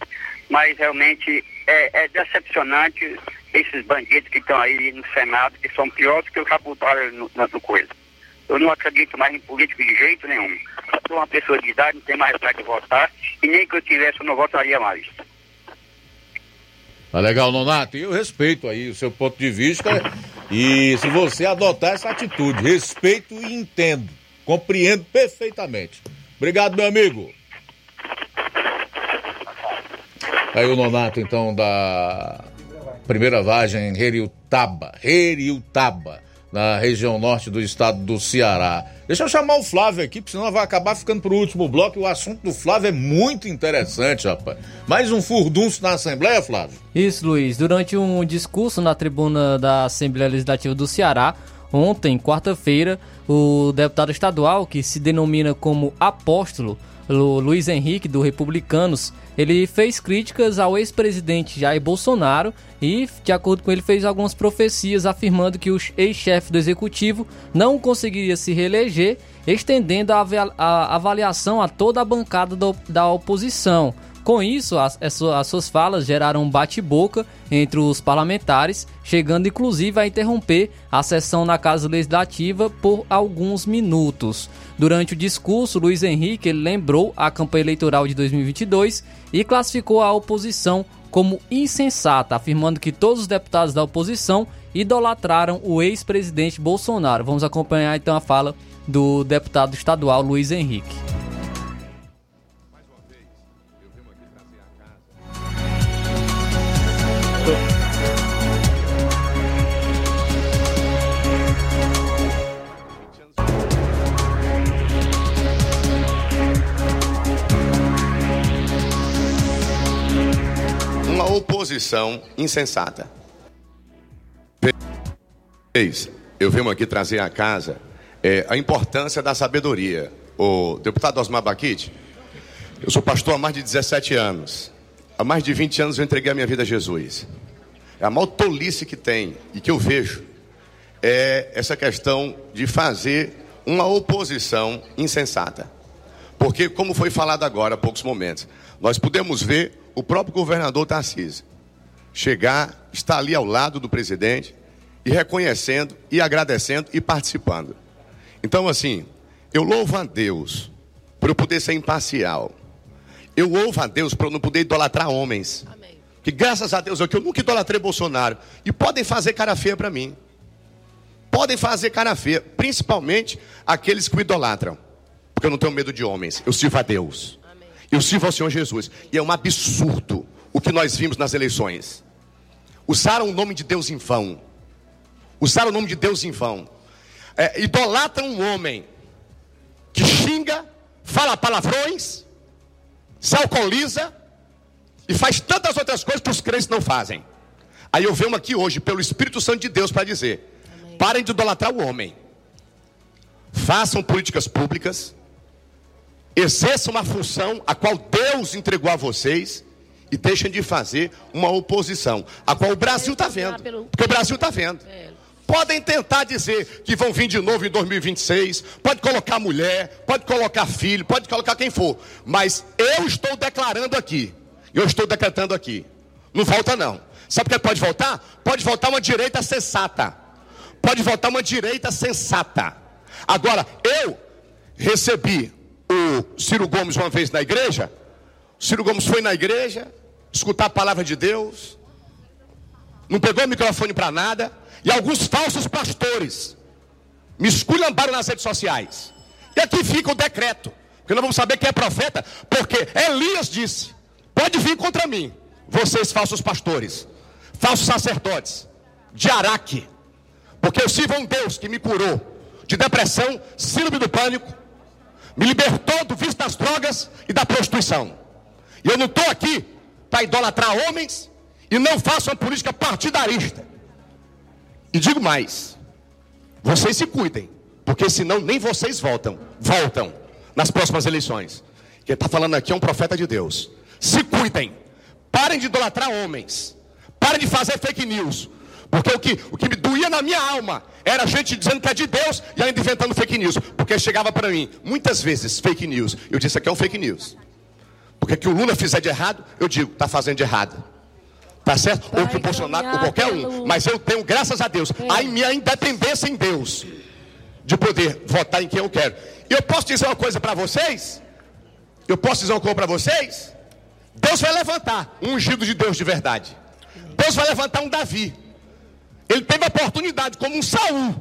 Mas realmente é, é decepcionante esses bandidos que estão aí no Senado, que são piores que o Caputário no, no coisa. Eu não acredito mais em político de jeito nenhum. Eu sou uma pessoa de idade, não tenho mais vontade de votar, e nem que eu tivesse, eu não votaria mais. Tá legal, Nonato. Eu respeito aí o seu ponto de vista. E se você adotar essa atitude, respeito e entendo. Compreendo perfeitamente. Obrigado, meu amigo. Aí o Nonato, então, da primeira vagem em Heriutaba. Heriutaba na região norte do estado do Ceará. Deixa eu chamar o Flávio aqui, porque senão vai acabar ficando pro último bloco. E o assunto do Flávio é muito interessante, rapaz. Mais um furdunço na Assembleia, Flávio? Isso, Luiz. Durante um discurso na tribuna da Assembleia Legislativa do Ceará, ontem, quarta-feira, o deputado estadual, que se denomina como apóstolo, Luiz Henrique, do Republicanos, ele fez críticas ao ex-presidente Jair Bolsonaro e, de acordo com ele, fez algumas profecias afirmando que o ex-chefe do executivo não conseguiria se reeleger, estendendo a avaliação a toda a bancada da oposição. Com isso, as, as suas falas geraram um bate-boca entre os parlamentares, chegando inclusive a interromper a sessão na Casa Legislativa por alguns minutos. Durante o discurso, Luiz Henrique lembrou a campanha eleitoral de 2022 e classificou a oposição como insensata, afirmando que todos os deputados da oposição idolatraram o ex-presidente Bolsonaro. Vamos acompanhar então a fala do deputado estadual Luiz Henrique. Oposição insensata. Eu venho aqui trazer à casa é, a importância da sabedoria. O deputado Osmar Baquite, eu sou pastor há mais de 17 anos. Há mais de 20 anos eu entreguei a minha vida a Jesus. A maior tolice que tem e que eu vejo é essa questão de fazer uma oposição insensata. Porque, como foi falado agora há poucos momentos, nós podemos ver o próprio governador Tarcísio chegar, estar ali ao lado do presidente e reconhecendo e agradecendo e participando. Então, assim, eu louvo a Deus por eu poder ser imparcial. Eu louvo a Deus por eu não poder idolatrar homens. Amém. Que graças a Deus é que eu nunca idolatrei Bolsonaro. E podem fazer cara feia para mim. Podem fazer cara feia, principalmente aqueles que o idolatram. Porque eu não tenho medo de homens. Eu sirvo a Deus. Eu sirvo ao Senhor Jesus. E é um absurdo o que nós vimos nas eleições. Usaram o nome de Deus em vão. Usaram o nome de Deus em vão. É, idolatram um homem que xinga, fala palavrões se alcooliza e faz tantas outras coisas que os crentes não fazem. Aí eu venho aqui hoje, pelo Espírito Santo de Deus, para dizer: parem de idolatrar o homem, façam políticas públicas, exerçam uma função a qual Deus entregou a vocês e deixem de fazer uma oposição, a qual o Brasil está vendo. Porque o Brasil está vendo. É. Podem tentar dizer que vão vir de novo em 2026, pode colocar mulher, pode colocar filho, pode colocar quem for, mas eu estou declarando aqui, eu estou decretando aqui, não volta não. Sabe o que pode voltar? Pode voltar uma direita sensata. Pode voltar uma direita sensata. Agora, eu recebi o Ciro Gomes uma vez na igreja. O Ciro Gomes foi na igreja, escutar a palavra de Deus, não pegou o microfone para nada, e alguns falsos pastores me esculhambaram nas redes sociais. E aqui fica o decreto, porque nós vamos saber quem é profeta, porque Elias disse: pode vir contra mim, vocês falsos pastores, falsos sacerdotes, de Araque, porque eu sirvo a um Deus que me curou de depressão, síndrome do pânico, me libertou do vício das drogas e da prostituição. E eu não estou aqui para idolatrar homens e não faço uma política partidarista. E digo mais: vocês se cuidem, porque senão nem vocês voltam, voltam nas próximas eleições. Quem está falando aqui é um profeta de Deus. Se cuidem, parem de idolatrar homens, parem de fazer fake news, porque o que, o que me doía na minha alma era gente dizendo que é de Deus e ainda inventando fake news, porque chegava para mim muitas vezes fake news. Eu disse aqui é um fake news. Porque que o Lula fizer de errado, eu digo, está fazendo de errado. Tá certo? Vai ou que o Bolsonaro, ou qualquer um. Mas eu tenho, graças a Deus, é. a minha independência em Deus. De poder votar em quem eu quero. E eu posso dizer uma coisa para vocês? Eu posso dizer uma coisa para vocês? Deus vai levantar um ungido de Deus de verdade. Deus vai levantar um Davi. Ele teve a oportunidade, como um Saul,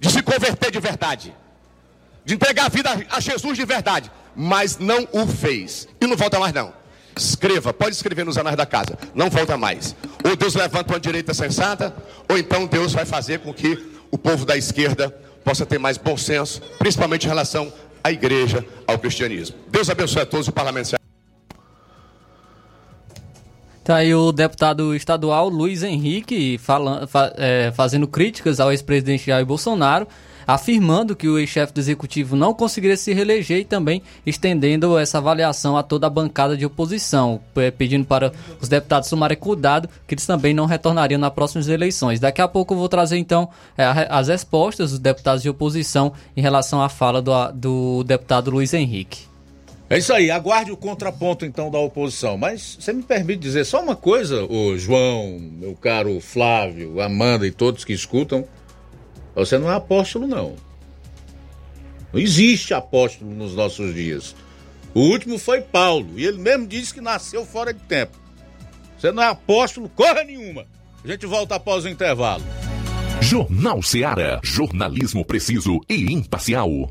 de se converter de verdade, de entregar a vida a Jesus de verdade, mas não o fez. E não volta mais não. Escreva, pode escrever nos anais da casa, não volta mais. Ou Deus levanta uma direita sensata, ou então Deus vai fazer com que o povo da esquerda possa ter mais bom senso, principalmente em relação à igreja, ao cristianismo. Deus abençoe a todos o parlamento. Tá aí o deputado estadual Luiz Henrique falando, fa, é, fazendo críticas ao ex-presidente Jair Bolsonaro, afirmando que o ex-chefe do executivo não conseguiria se reeleger e também estendendo essa avaliação a toda a bancada de oposição, pedindo para os deputados tomarem cuidado que eles também não retornariam nas próximas eleições. Daqui a pouco eu vou trazer então é, as respostas dos deputados de oposição em relação à fala do, do deputado Luiz Henrique. É isso aí, aguarde o contraponto então da oposição. Mas você me permite dizer só uma coisa, o João, meu caro Flávio, Amanda e todos que escutam. Você não é apóstolo, não. Não existe apóstolo nos nossos dias. O último foi Paulo, e ele mesmo disse que nasceu fora de tempo. Você não é apóstolo, corra nenhuma. A gente volta após o intervalo. Jornal Seara. Jornalismo preciso e imparcial.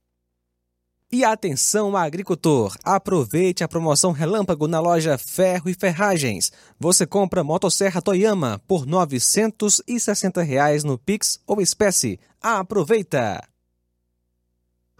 E atenção agricultor, aproveite a promoção Relâmpago na loja Ferro e Ferragens. Você compra motosserra Toyama por 960 reais no Pix ou espécie. Aproveita!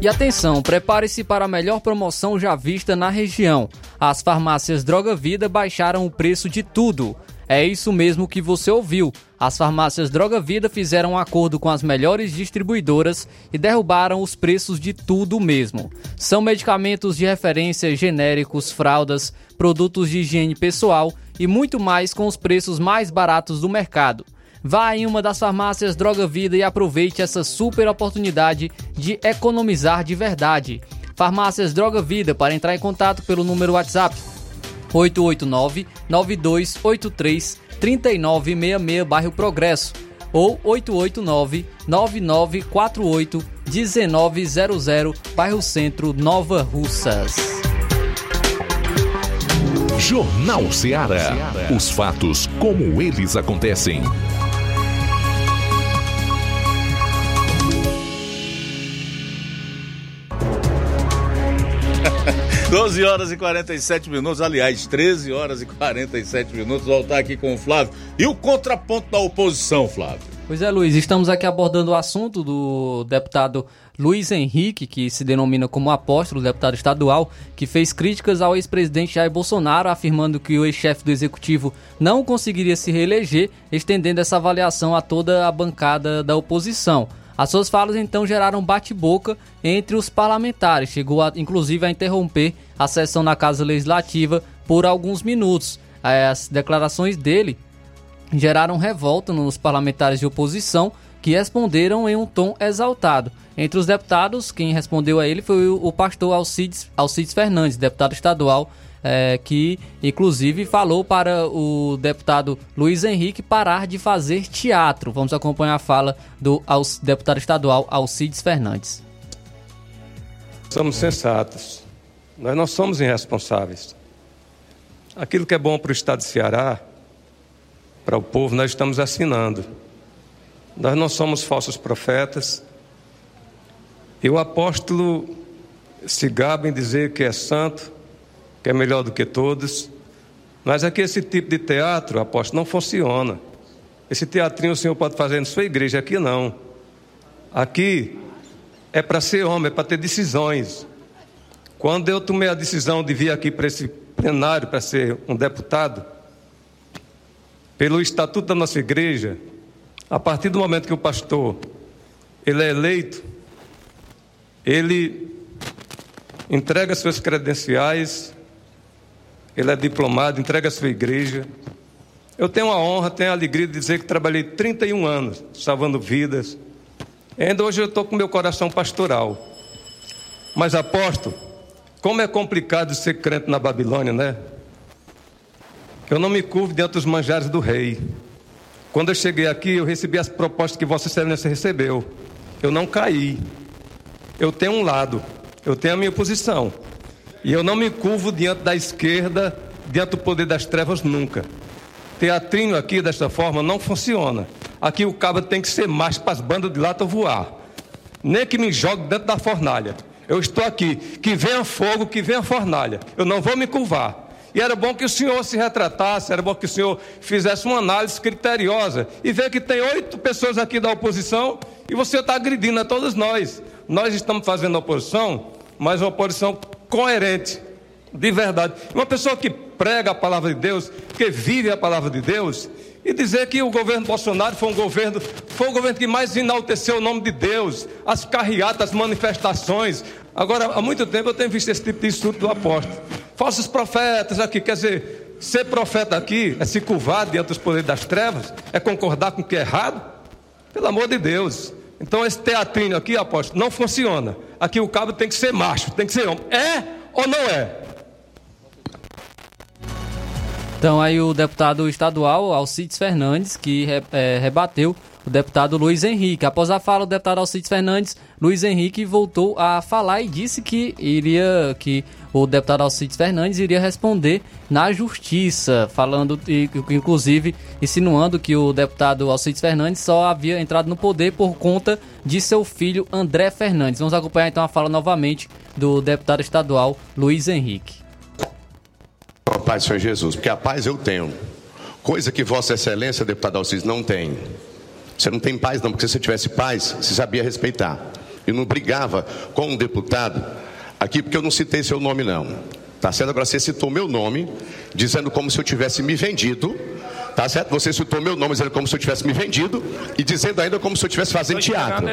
E atenção, prepare-se para a melhor promoção já vista na região. As farmácias Droga Vida baixaram o preço de tudo. É isso mesmo que você ouviu. As farmácias Droga Vida fizeram um acordo com as melhores distribuidoras e derrubaram os preços de tudo mesmo. São medicamentos de referência, genéricos, fraldas, produtos de higiene pessoal e muito mais com os preços mais baratos do mercado. Vá em uma das farmácias Droga Vida e aproveite essa super oportunidade de economizar de verdade. Farmácias Droga Vida, para entrar em contato pelo número WhatsApp 889-9283-3966, bairro Progresso, ou 889-9948-1900, bairro Centro, Nova Russas. Jornal Ceará. Os fatos como eles acontecem. 12 horas e 47 minutos, aliás, 13 horas e 47 minutos. Voltar aqui com o Flávio. E o contraponto da oposição, Flávio? Pois é, Luiz, estamos aqui abordando o assunto do deputado Luiz Henrique, que se denomina como apóstolo, deputado estadual, que fez críticas ao ex-presidente Jair Bolsonaro, afirmando que o ex-chefe do executivo não conseguiria se reeleger, estendendo essa avaliação a toda a bancada da oposição. As suas falas então geraram bate-boca entre os parlamentares, chegou a, inclusive a interromper a sessão na Casa Legislativa por alguns minutos. As declarações dele geraram revolta nos parlamentares de oposição que responderam em um tom exaltado. Entre os deputados, quem respondeu a ele foi o pastor Alcides, Alcides Fernandes, deputado estadual é, que inclusive falou para o deputado Luiz Henrique parar de fazer teatro. Vamos acompanhar a fala do deputado estadual Alcides Fernandes. Somos sensatos, nós não somos irresponsáveis. Aquilo que é bom para o estado de Ceará, para o povo, nós estamos assinando. Nós não somos falsos profetas. E o apóstolo se gaba em dizer que é santo, que é melhor do que todos. Mas aqui esse tipo de teatro, aposto, não funciona. Esse teatrinho o senhor pode fazer na sua igreja, aqui não. Aqui é para ser homem, é para ter decisões. Quando eu tomei a decisão de vir aqui para esse plenário para ser um deputado, pelo estatuto da nossa igreja, a partir do momento que o pastor ele é eleito, ele entrega suas credenciais ele é diplomado, entrega a sua igreja. Eu tenho a honra, tenho a alegria de dizer que trabalhei 31 anos salvando vidas. E ainda hoje eu estou com meu coração pastoral. Mas aposto, como é complicado ser crente na Babilônia, né? Eu não me curvo diante dos manjares do rei. Quando eu cheguei aqui, eu recebi as propostas que Vossa Excelência recebeu. Eu não caí. Eu tenho um lado, eu tenho a minha posição. E eu não me curvo diante da esquerda, diante do poder das trevas, nunca. Teatrinho aqui, desta forma, não funciona. Aqui o cabo tem que ser mais para as bandas de lata voar. Nem que me jogue dentro da fornalha. Eu estou aqui. Que venha fogo, que venha fornalha. Eu não vou me curvar. E era bom que o senhor se retratasse, era bom que o senhor fizesse uma análise criteriosa e ver que tem oito pessoas aqui da oposição e você está agredindo a todos nós. Nós estamos fazendo oposição, mas uma oposição coerente, de verdade. Uma pessoa que prega a palavra de Deus, que vive a palavra de Deus, e dizer que o governo Bolsonaro foi um governo, foi o governo que mais enalteceu o nome de Deus, as carreatas, as manifestações. Agora, há muito tempo eu tenho visto esse tipo de estudo do apóstolo. Falsos profetas aqui, quer dizer, ser profeta aqui é se curvar diante dos poderes das trevas, é concordar com o que é errado? Pelo amor de Deus. Então esse teatrinho aqui, apóstolo, não funciona. Aqui o cabo tem que ser macho, tem que ser homem. É ou não é? Então aí o deputado estadual Alcides Fernandes que é, rebateu o deputado Luiz Henrique. Após a fala do deputado Alcides Fernandes, Luiz Henrique voltou a falar e disse que iria que o deputado Alcides Fernandes iria responder na justiça, falando inclusive insinuando que o deputado Alcides Fernandes só havia entrado no poder por conta de seu filho André Fernandes. Vamos acompanhar então a fala novamente do deputado estadual Luiz Henrique. A paz Senhor Jesus, porque a paz eu tenho, coisa que Vossa Excelência, deputado Alcides, não tem. Você não tem paz, não, porque se você tivesse paz, você sabia respeitar. E não brigava com um deputado aqui, porque eu não citei seu nome, não. Tá certo? Agora você citou meu nome, dizendo como se eu tivesse me vendido. Tá certo? Você citou meu nome, dizendo como se eu tivesse me vendido e dizendo ainda como se eu estivesse fazendo teatro.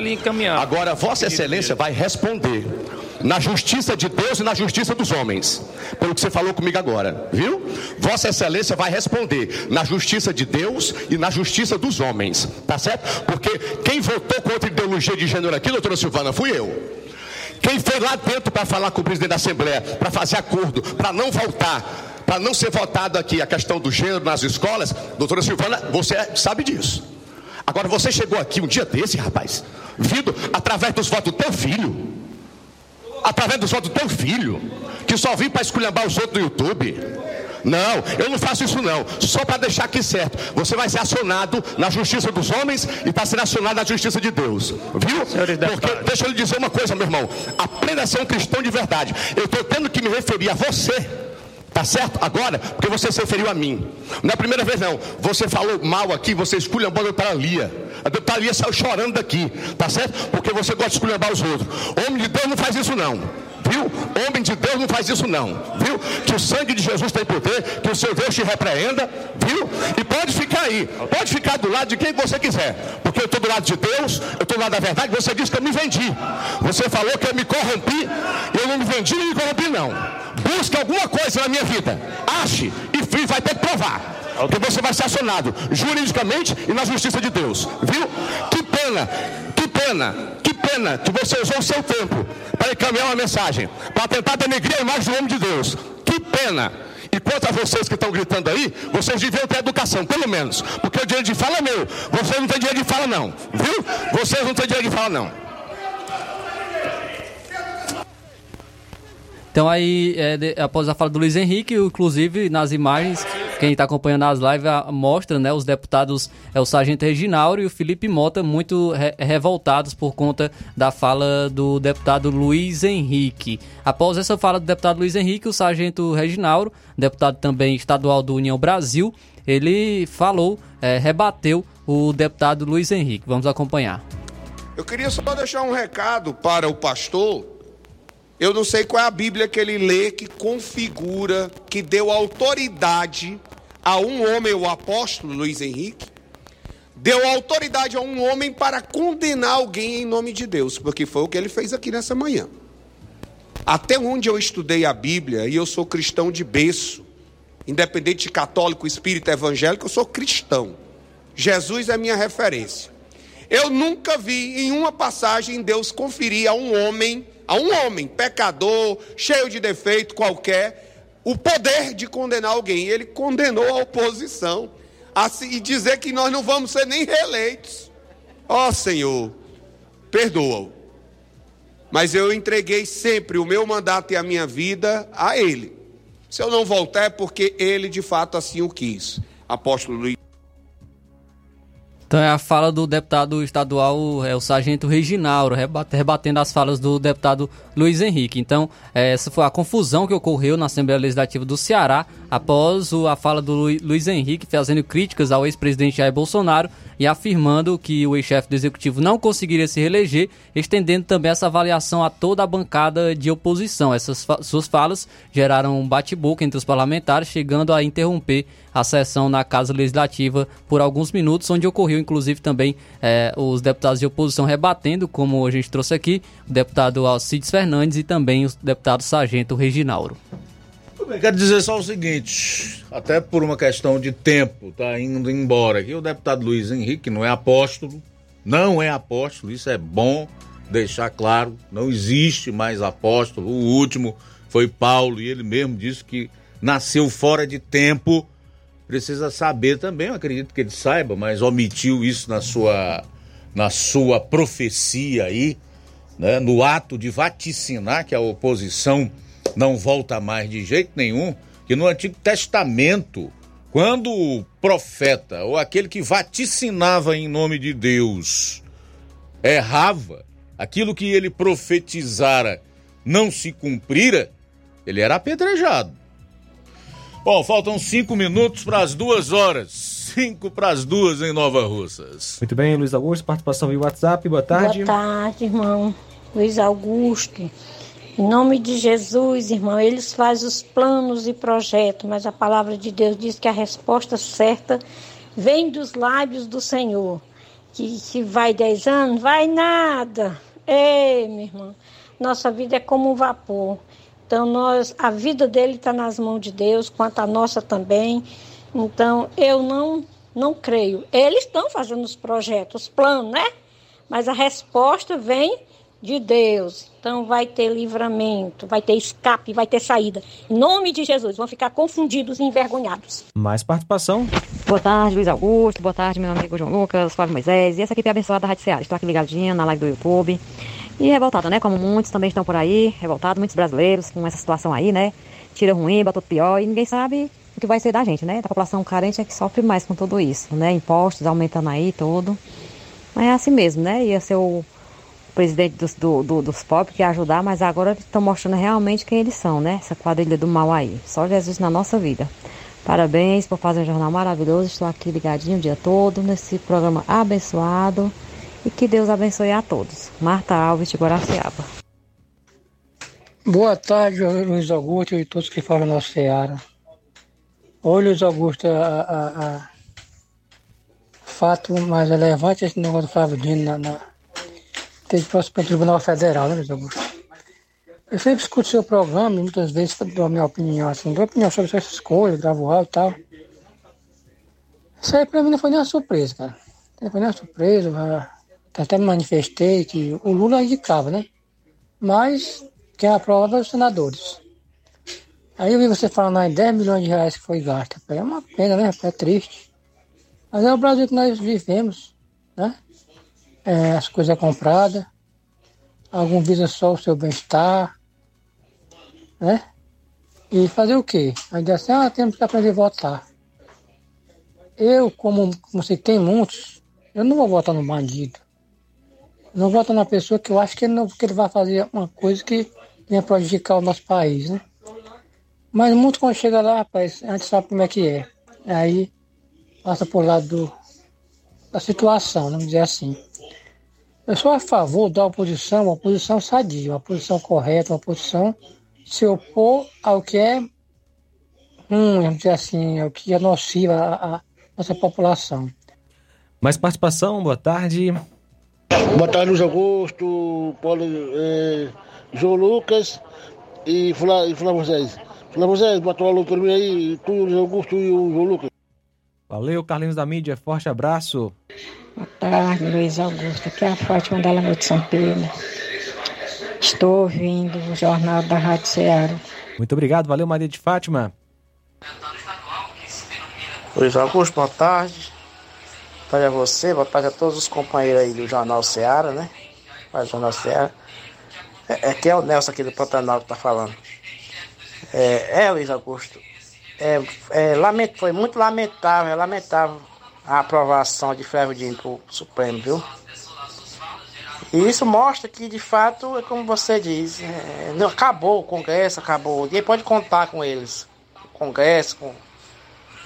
Agora, Vossa Excelência vai responder na justiça de Deus e na justiça dos homens. Pelo que você falou comigo agora, viu? Vossa Excelência vai responder na justiça de Deus e na justiça dos homens, tá certo? Porque quem votou contra a ideologia de gênero aqui, doutora Silvana, fui eu. Quem foi lá dentro para falar com o presidente da Assembleia, para fazer acordo, para não voltar, para não ser votado aqui a questão do gênero nas escolas, doutora Silvana, você sabe disso. Agora você chegou aqui um dia desse, rapaz, vindo através dos votos do teu filho através do votos do teu filho, que só vim para esculhambar os outros do YouTube. Não, eu não faço isso não. Só para deixar aqui certo. Você vai ser acionado na justiça dos homens e está sendo acionado na justiça de Deus. Viu? Porque, deixa eu lhe dizer uma coisa, meu irmão. Aprenda a ser um cristão de verdade. Eu estou tendo que me referir a você. Tá certo? Agora, porque você se referiu a mim. Não é a primeira vez, não. Você falou mal aqui, você esculhambou a doutora Lia. A doutora Lia saiu chorando daqui. Tá certo? Porque você gosta de esculhambar os outros. Homem de Deus não faz isso, não. Viu? Homem de Deus não faz isso não. Viu? Que o sangue de Jesus tem poder, que o seu Deus te repreenda, viu? E pode ficar aí, pode ficar do lado de quem você quiser. Porque eu estou do lado de Deus, eu estou do lado da verdade, você disse que eu me vendi. Você falou que eu me corrompi, eu não me vendi nem me corrompi, não. Busque alguma coisa na minha vida. Ache e vai ter que provar. Porque você vai ser acionado juridicamente e na justiça de Deus. Viu? Que pena, que pena, que pena que você usou o seu tempo para encaminhar uma mensagem, para tentar denegrir a imagem do homem de Deus. Que pena. E quanto a vocês que estão gritando aí, vocês deviam ter educação, pelo menos. Porque o direito de fala é meu. Vocês não têm direito de fala, não. Viu? Vocês não têm direito de fala, não. Então aí, é, de, após a fala do Luiz Henrique, inclusive nas imagens, quem está acompanhando as lives a, mostra, né, os deputados, é o Sargento Reginauro e o Felipe Mota muito re, revoltados por conta da fala do deputado Luiz Henrique. Após essa fala do deputado Luiz Henrique, o Sargento Reginauro, deputado também estadual do União Brasil, ele falou, é, rebateu o deputado Luiz Henrique. Vamos acompanhar. Eu queria só deixar um recado para o pastor eu não sei qual é a Bíblia que ele lê que configura, que deu autoridade a um homem, o apóstolo Luiz Henrique, deu autoridade a um homem para condenar alguém em nome de Deus, porque foi o que ele fez aqui nessa manhã. Até onde eu estudei a Bíblia, e eu sou cristão de berço, independente de católico, espírita, evangélico, eu sou cristão. Jesus é minha referência. Eu nunca vi em uma passagem Deus conferir a um homem a um homem pecador, cheio de defeito qualquer, o poder de condenar alguém. Ele condenou a oposição assim, e dizer que nós não vamos ser nem reeleitos. Ó oh, Senhor, perdoa-o. Mas eu entreguei sempre o meu mandato e a minha vida a Ele. Se eu não voltar é porque Ele de fato assim o quis. Apóstolo Luiz. Então é a fala do deputado estadual, é o sargento Reginauro, rebatendo as falas do deputado Luiz Henrique. Então, é, essa foi a confusão que ocorreu na Assembleia Legislativa do Ceará após a fala do Luiz Henrique fazendo críticas ao ex-presidente Jair Bolsonaro e afirmando que o ex-chefe do executivo não conseguiria se reeleger, estendendo também essa avaliação a toda a bancada de oposição. Essas fa suas falas geraram um bate-boca entre os parlamentares, chegando a interromper a sessão na Casa Legislativa por alguns minutos, onde ocorreu inclusive também eh, os deputados de oposição rebatendo, como a gente trouxe aqui, o deputado Alcides Fernandes e também o deputado Sargento Reginauro. Bem, quero dizer só o seguinte, até por uma questão de tempo, tá indo embora aqui, o deputado Luiz Henrique não é apóstolo, não é apóstolo, isso é bom deixar claro, não existe mais apóstolo, o último foi Paulo e ele mesmo disse que nasceu fora de tempo, precisa saber também, eu acredito que ele saiba, mas omitiu isso na sua, na sua profecia aí, né, no ato de vaticinar que a oposição não volta mais de jeito nenhum, que no Antigo Testamento, quando o profeta ou aquele que vaticinava em nome de Deus errava, aquilo que ele profetizara não se cumprira, ele era apedrejado. Bom, faltam cinco minutos para as duas horas. Cinco para as duas em Nova Russas. Muito bem, Luiz Augusto, participação via WhatsApp. Boa tarde. Boa tarde, irmão. Luiz Augusto. Em nome de Jesus, irmão, eles fazem os planos e projetos, mas a palavra de Deus diz que a resposta certa vem dos lábios do Senhor. Que se vai dez anos, vai nada. Ei, meu irmão, nossa vida é como um vapor. Então, nós, a vida dele está nas mãos de Deus, quanto a nossa também. Então, eu não, não creio. Eles estão fazendo os projetos, os planos, né? Mas a resposta vem de Deus. Então vai ter livramento, vai ter escape, vai ter saída. Em nome de Jesus, vão ficar confundidos e envergonhados. Mais participação. Boa tarde, Luiz Augusto. Boa tarde, meu amigo João Lucas, Flávio Moisés. E essa aqui é a abençoada da Rádio Ceará. Estou aqui ligadinha na live do YouTube. E revoltada, né? Como muitos também estão por aí, revoltados, muitos brasileiros com essa situação aí, né? Tira ruim, bota pior e ninguém sabe o que vai ser da gente, né? A população carente é que sofre mais com tudo isso, né? Impostos aumentando aí tudo. Mas é assim mesmo, né? Ia ser o presidente dos, do, do, dos pobres que ia ajudar, mas agora estão mostrando realmente quem eles são, né? Essa quadrilha do mal aí. Só Jesus na nossa vida. Parabéns por fazer um jornal maravilhoso. Estou aqui ligadinho o dia todo nesse programa abençoado. E que Deus abençoe a todos. Marta Alves de Guaraciaba. Boa tarde, Luiz Augusto e todos que falam na Seara. Oi, Luiz Augusto, a, a, a, fato mais relevante é esse negócio do Flávio Dino na, na, tem próximo para o Tribunal Federal, né, Luiz Augusto? Eu sempre escuto seu programa e muitas vezes dou a minha opinião, assim, dou opinião sobre essas coisas, gravo áudio e tal. Isso aí para mim não foi nem uma surpresa, cara. Não foi nem uma surpresa, até me manifestei que o Lula indicava, né? Mas quem aprova é os senadores. Aí eu vi você falando em 10 milhões de reais que foi gasto. É uma pena, né? É triste. Mas é o Brasil que nós vivemos, né? É, as coisas compradas, algum visa só o seu bem-estar, né? E fazer o quê? Ainda assim, ah, temos que aprender a votar. Eu, como, como tem muitos, eu não vou votar no bandido. Não voto na pessoa que eu acho que ele, não, que ele vai fazer uma coisa que venha prejudicar o nosso país, né? Mas muito quando chega lá, rapaz, a gente sabe como é que é. Aí passa por lado do, da situação, vamos dizer assim. Eu sou a favor da oposição, uma oposição sadia, uma posição correta, uma posição se opor ao que é ruim, vamos dizer assim, ao que é nocivo à, à nossa população. Mais participação, boa tarde. Boa tarde, Luiz Augusto, Paulo, eh, João Lucas e Flávio Moisés. Flávio Moisés, bota o alô por mim aí, tu, Luiz Augusto e o João Lucas. Valeu, Carlinhos da Mídia, forte abraço. Boa tarde, Luiz Augusto. Aqui é a Fátima da Lagoa de São Pedro. Estou ouvindo o jornal da Rádio Ceará. Muito obrigado, valeu, Maria de Fátima. Luiz Augusto, boa tarde. Boa tarde a você, boa tarde a todos os companheiros aí do Jornal Ceará, né? Faz Jornal Ceará. É, é que é o Nelson aqui do Pantanal que tá falando. É, é Luiz Augusto. É, é, lament, foi muito lamentável, é lamentável a aprovação de Ferrodinho para o Supremo, viu? E isso mostra que, de fato, é como você diz, é, não, acabou o Congresso, acabou. Ninguém pode contar com eles. O Congresso, com,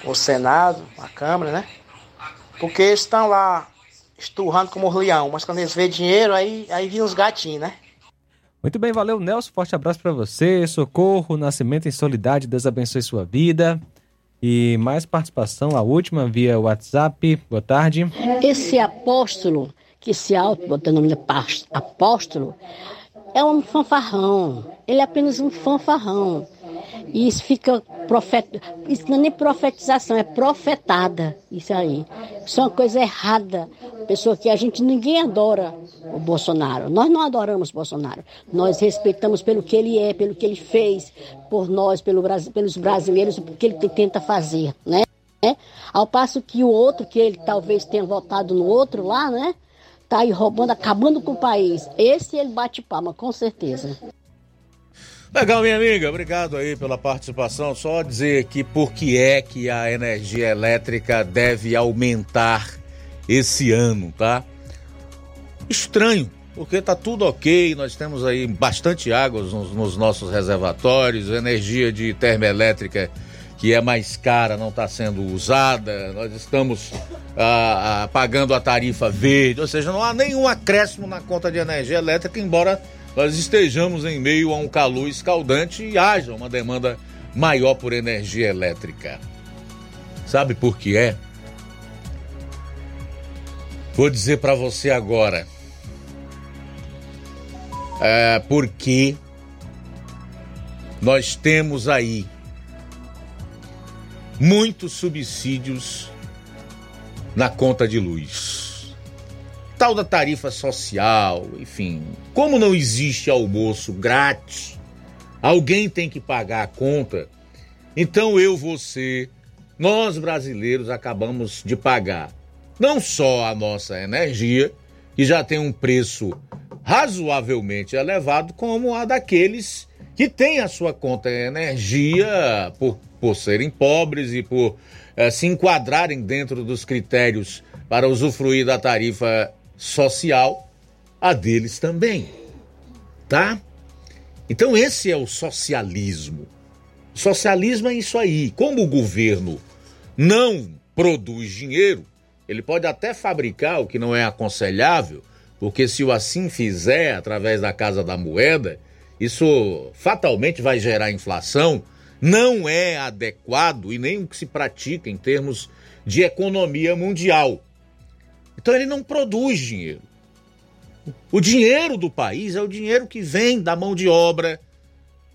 o Senado, a Câmara, né? Porque eles estão lá esturrando como leão, mas quando eles vêem dinheiro, aí, aí viram os gatinhos, né? Muito bem, valeu, Nelson. Forte abraço para você. Socorro, Nascimento em Solidariedade. Deus abençoe sua vida. E mais participação, a última, via WhatsApp. Boa tarde. Esse apóstolo, que se auto botando o nome de apóstolo, é um fanfarrão. Ele é apenas um fanfarrão. E isso fica profeta, isso não é nem profetização, é profetada. Isso aí. Isso é uma coisa errada. Pessoa que a gente ninguém adora o Bolsonaro. Nós não adoramos Bolsonaro. Nós respeitamos pelo que ele é, pelo que ele fez por nós, pelo, pelos brasileiros, o que ele tenta fazer, né? Ao passo que o outro, que ele talvez tenha votado no outro lá, né? Tá aí roubando, acabando com o país. Esse ele bate palma, com certeza. Legal, minha amiga, obrigado aí pela participação. Só dizer aqui por que é que a energia elétrica deve aumentar esse ano, tá? Estranho, porque tá tudo ok, nós temos aí bastante água nos, nos nossos reservatórios, energia de termoelétrica que é mais cara não está sendo usada, nós estamos ah, ah, pagando a tarifa verde, ou seja, não há nenhum acréscimo na conta de energia elétrica, embora nós estejamos em meio a um calor escaldante e haja uma demanda maior por energia elétrica. Sabe por que é? Vou dizer para você agora. É porque nós temos aí muitos subsídios na conta de luz tal da tarifa social, enfim. Como não existe almoço grátis, alguém tem que pagar a conta. Então eu, você, nós brasileiros acabamos de pagar não só a nossa energia, que já tem um preço razoavelmente elevado, como a daqueles que têm a sua conta energia por, por serem pobres e por eh, se enquadrarem dentro dos critérios para usufruir da tarifa social, a deles também. Tá? Então esse é o socialismo. Socialismo é isso aí. Como o governo não produz dinheiro, ele pode até fabricar o que não é aconselhável, porque se o assim fizer através da Casa da Moeda, isso fatalmente vai gerar inflação, não é adequado e nem o que se pratica em termos de economia mundial. Então ele não produz dinheiro. O dinheiro do país é o dinheiro que vem da mão de obra,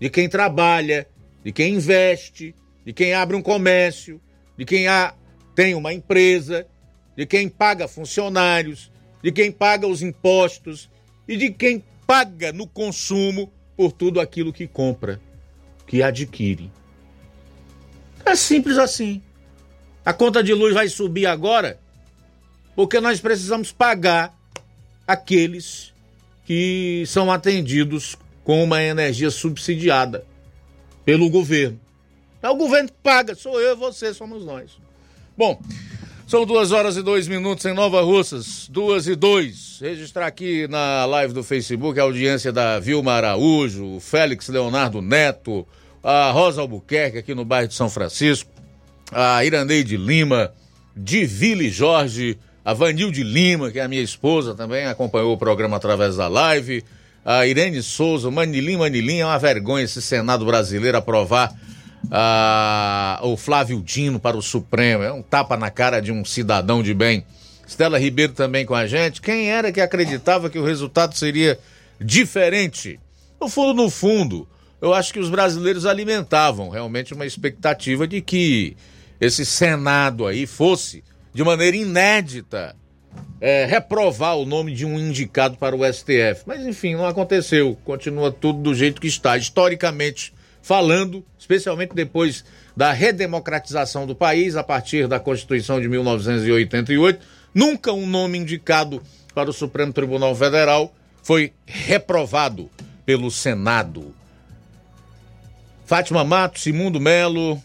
de quem trabalha, de quem investe, de quem abre um comércio, de quem há, tem uma empresa, de quem paga funcionários, de quem paga os impostos e de quem paga no consumo por tudo aquilo que compra, que adquire. É simples assim. A conta de luz vai subir agora porque nós precisamos pagar aqueles que são atendidos com uma energia subsidiada pelo governo. É o governo que paga, sou eu e você, somos nós. Bom, são duas horas e dois minutos em Nova Russas, duas e dois. Registrar aqui na live do Facebook a audiência da Vilma Araújo, o Félix Leonardo Neto, a Rosa Albuquerque aqui no bairro de São Francisco, a Iraneide Lima, Divile Jorge, a Vanilde Lima, que é a minha esposa também, acompanhou o programa através da live, a Irene Souza, Manilim, Manilim, é uma vergonha esse Senado brasileiro aprovar o Flávio Dino para o Supremo. É um tapa na cara de um cidadão de bem. Estela Ribeiro também com a gente. Quem era que acreditava que o resultado seria diferente? No fundo, no fundo, eu acho que os brasileiros alimentavam realmente uma expectativa de que esse Senado aí fosse, de maneira inédita, é, reprovar o nome de um indicado para o STF. Mas enfim, não aconteceu. Continua tudo do jeito que está. Historicamente falando, especialmente depois da redemocratização do país, a partir da Constituição de 1988, nunca um nome indicado para o Supremo Tribunal Federal foi reprovado pelo Senado. Fátima Matos, Simundo Melo,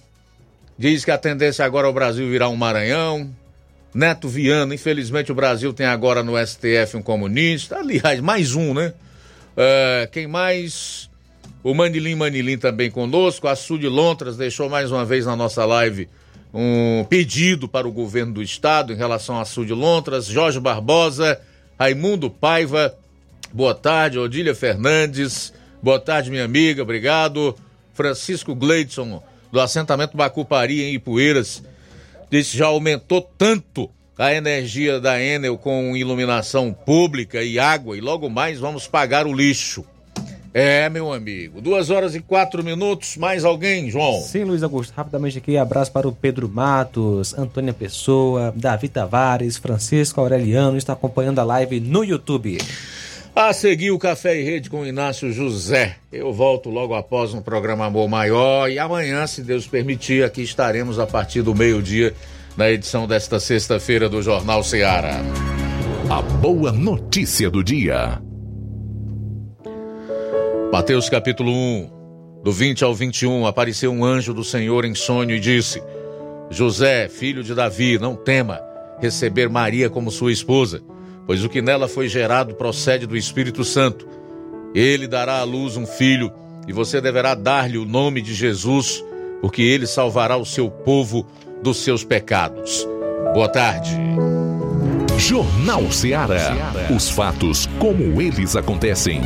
diz que a tendência agora é o Brasil virar um Maranhão. Neto Viana, infelizmente o Brasil tem agora no STF um comunista. Aliás, mais um, né? Uh, quem mais? O Manilim Manilim também conosco. A Sul de Lontras deixou mais uma vez na nossa live um pedido para o governo do estado em relação à Sul de Lontras. Jorge Barbosa, Raimundo Paiva, boa tarde. Odília Fernandes, boa tarde, minha amiga, obrigado. Francisco Gleidson, do assentamento Bacupari, em Ipueiras, disse já aumentou tanto a energia da Enel com iluminação pública e água e logo mais vamos pagar o lixo. É, meu amigo. Duas horas e quatro minutos. Mais alguém, João? Sim, Luiz Augusto. Rapidamente aqui, abraço para o Pedro Matos, Antônia Pessoa, Davi Tavares, Francisco Aureliano, está acompanhando a live no YouTube. A seguir o Café e Rede com Inácio José. Eu volto logo após um programa Amor Maior e amanhã, se Deus permitir, aqui estaremos a partir do meio-dia na edição desta sexta-feira do Jornal Ceará. A boa notícia do dia. Mateus capítulo 1, do 20 ao 21, apareceu um anjo do Senhor em sonho e disse: José, filho de Davi, não tema receber Maria como sua esposa, pois o que nela foi gerado procede do Espírito Santo. Ele dará à luz um filho, e você deverá dar-lhe o nome de Jesus, porque ele salvará o seu povo dos seus pecados. Boa tarde. Jornal Ceará. Os fatos como eles acontecem.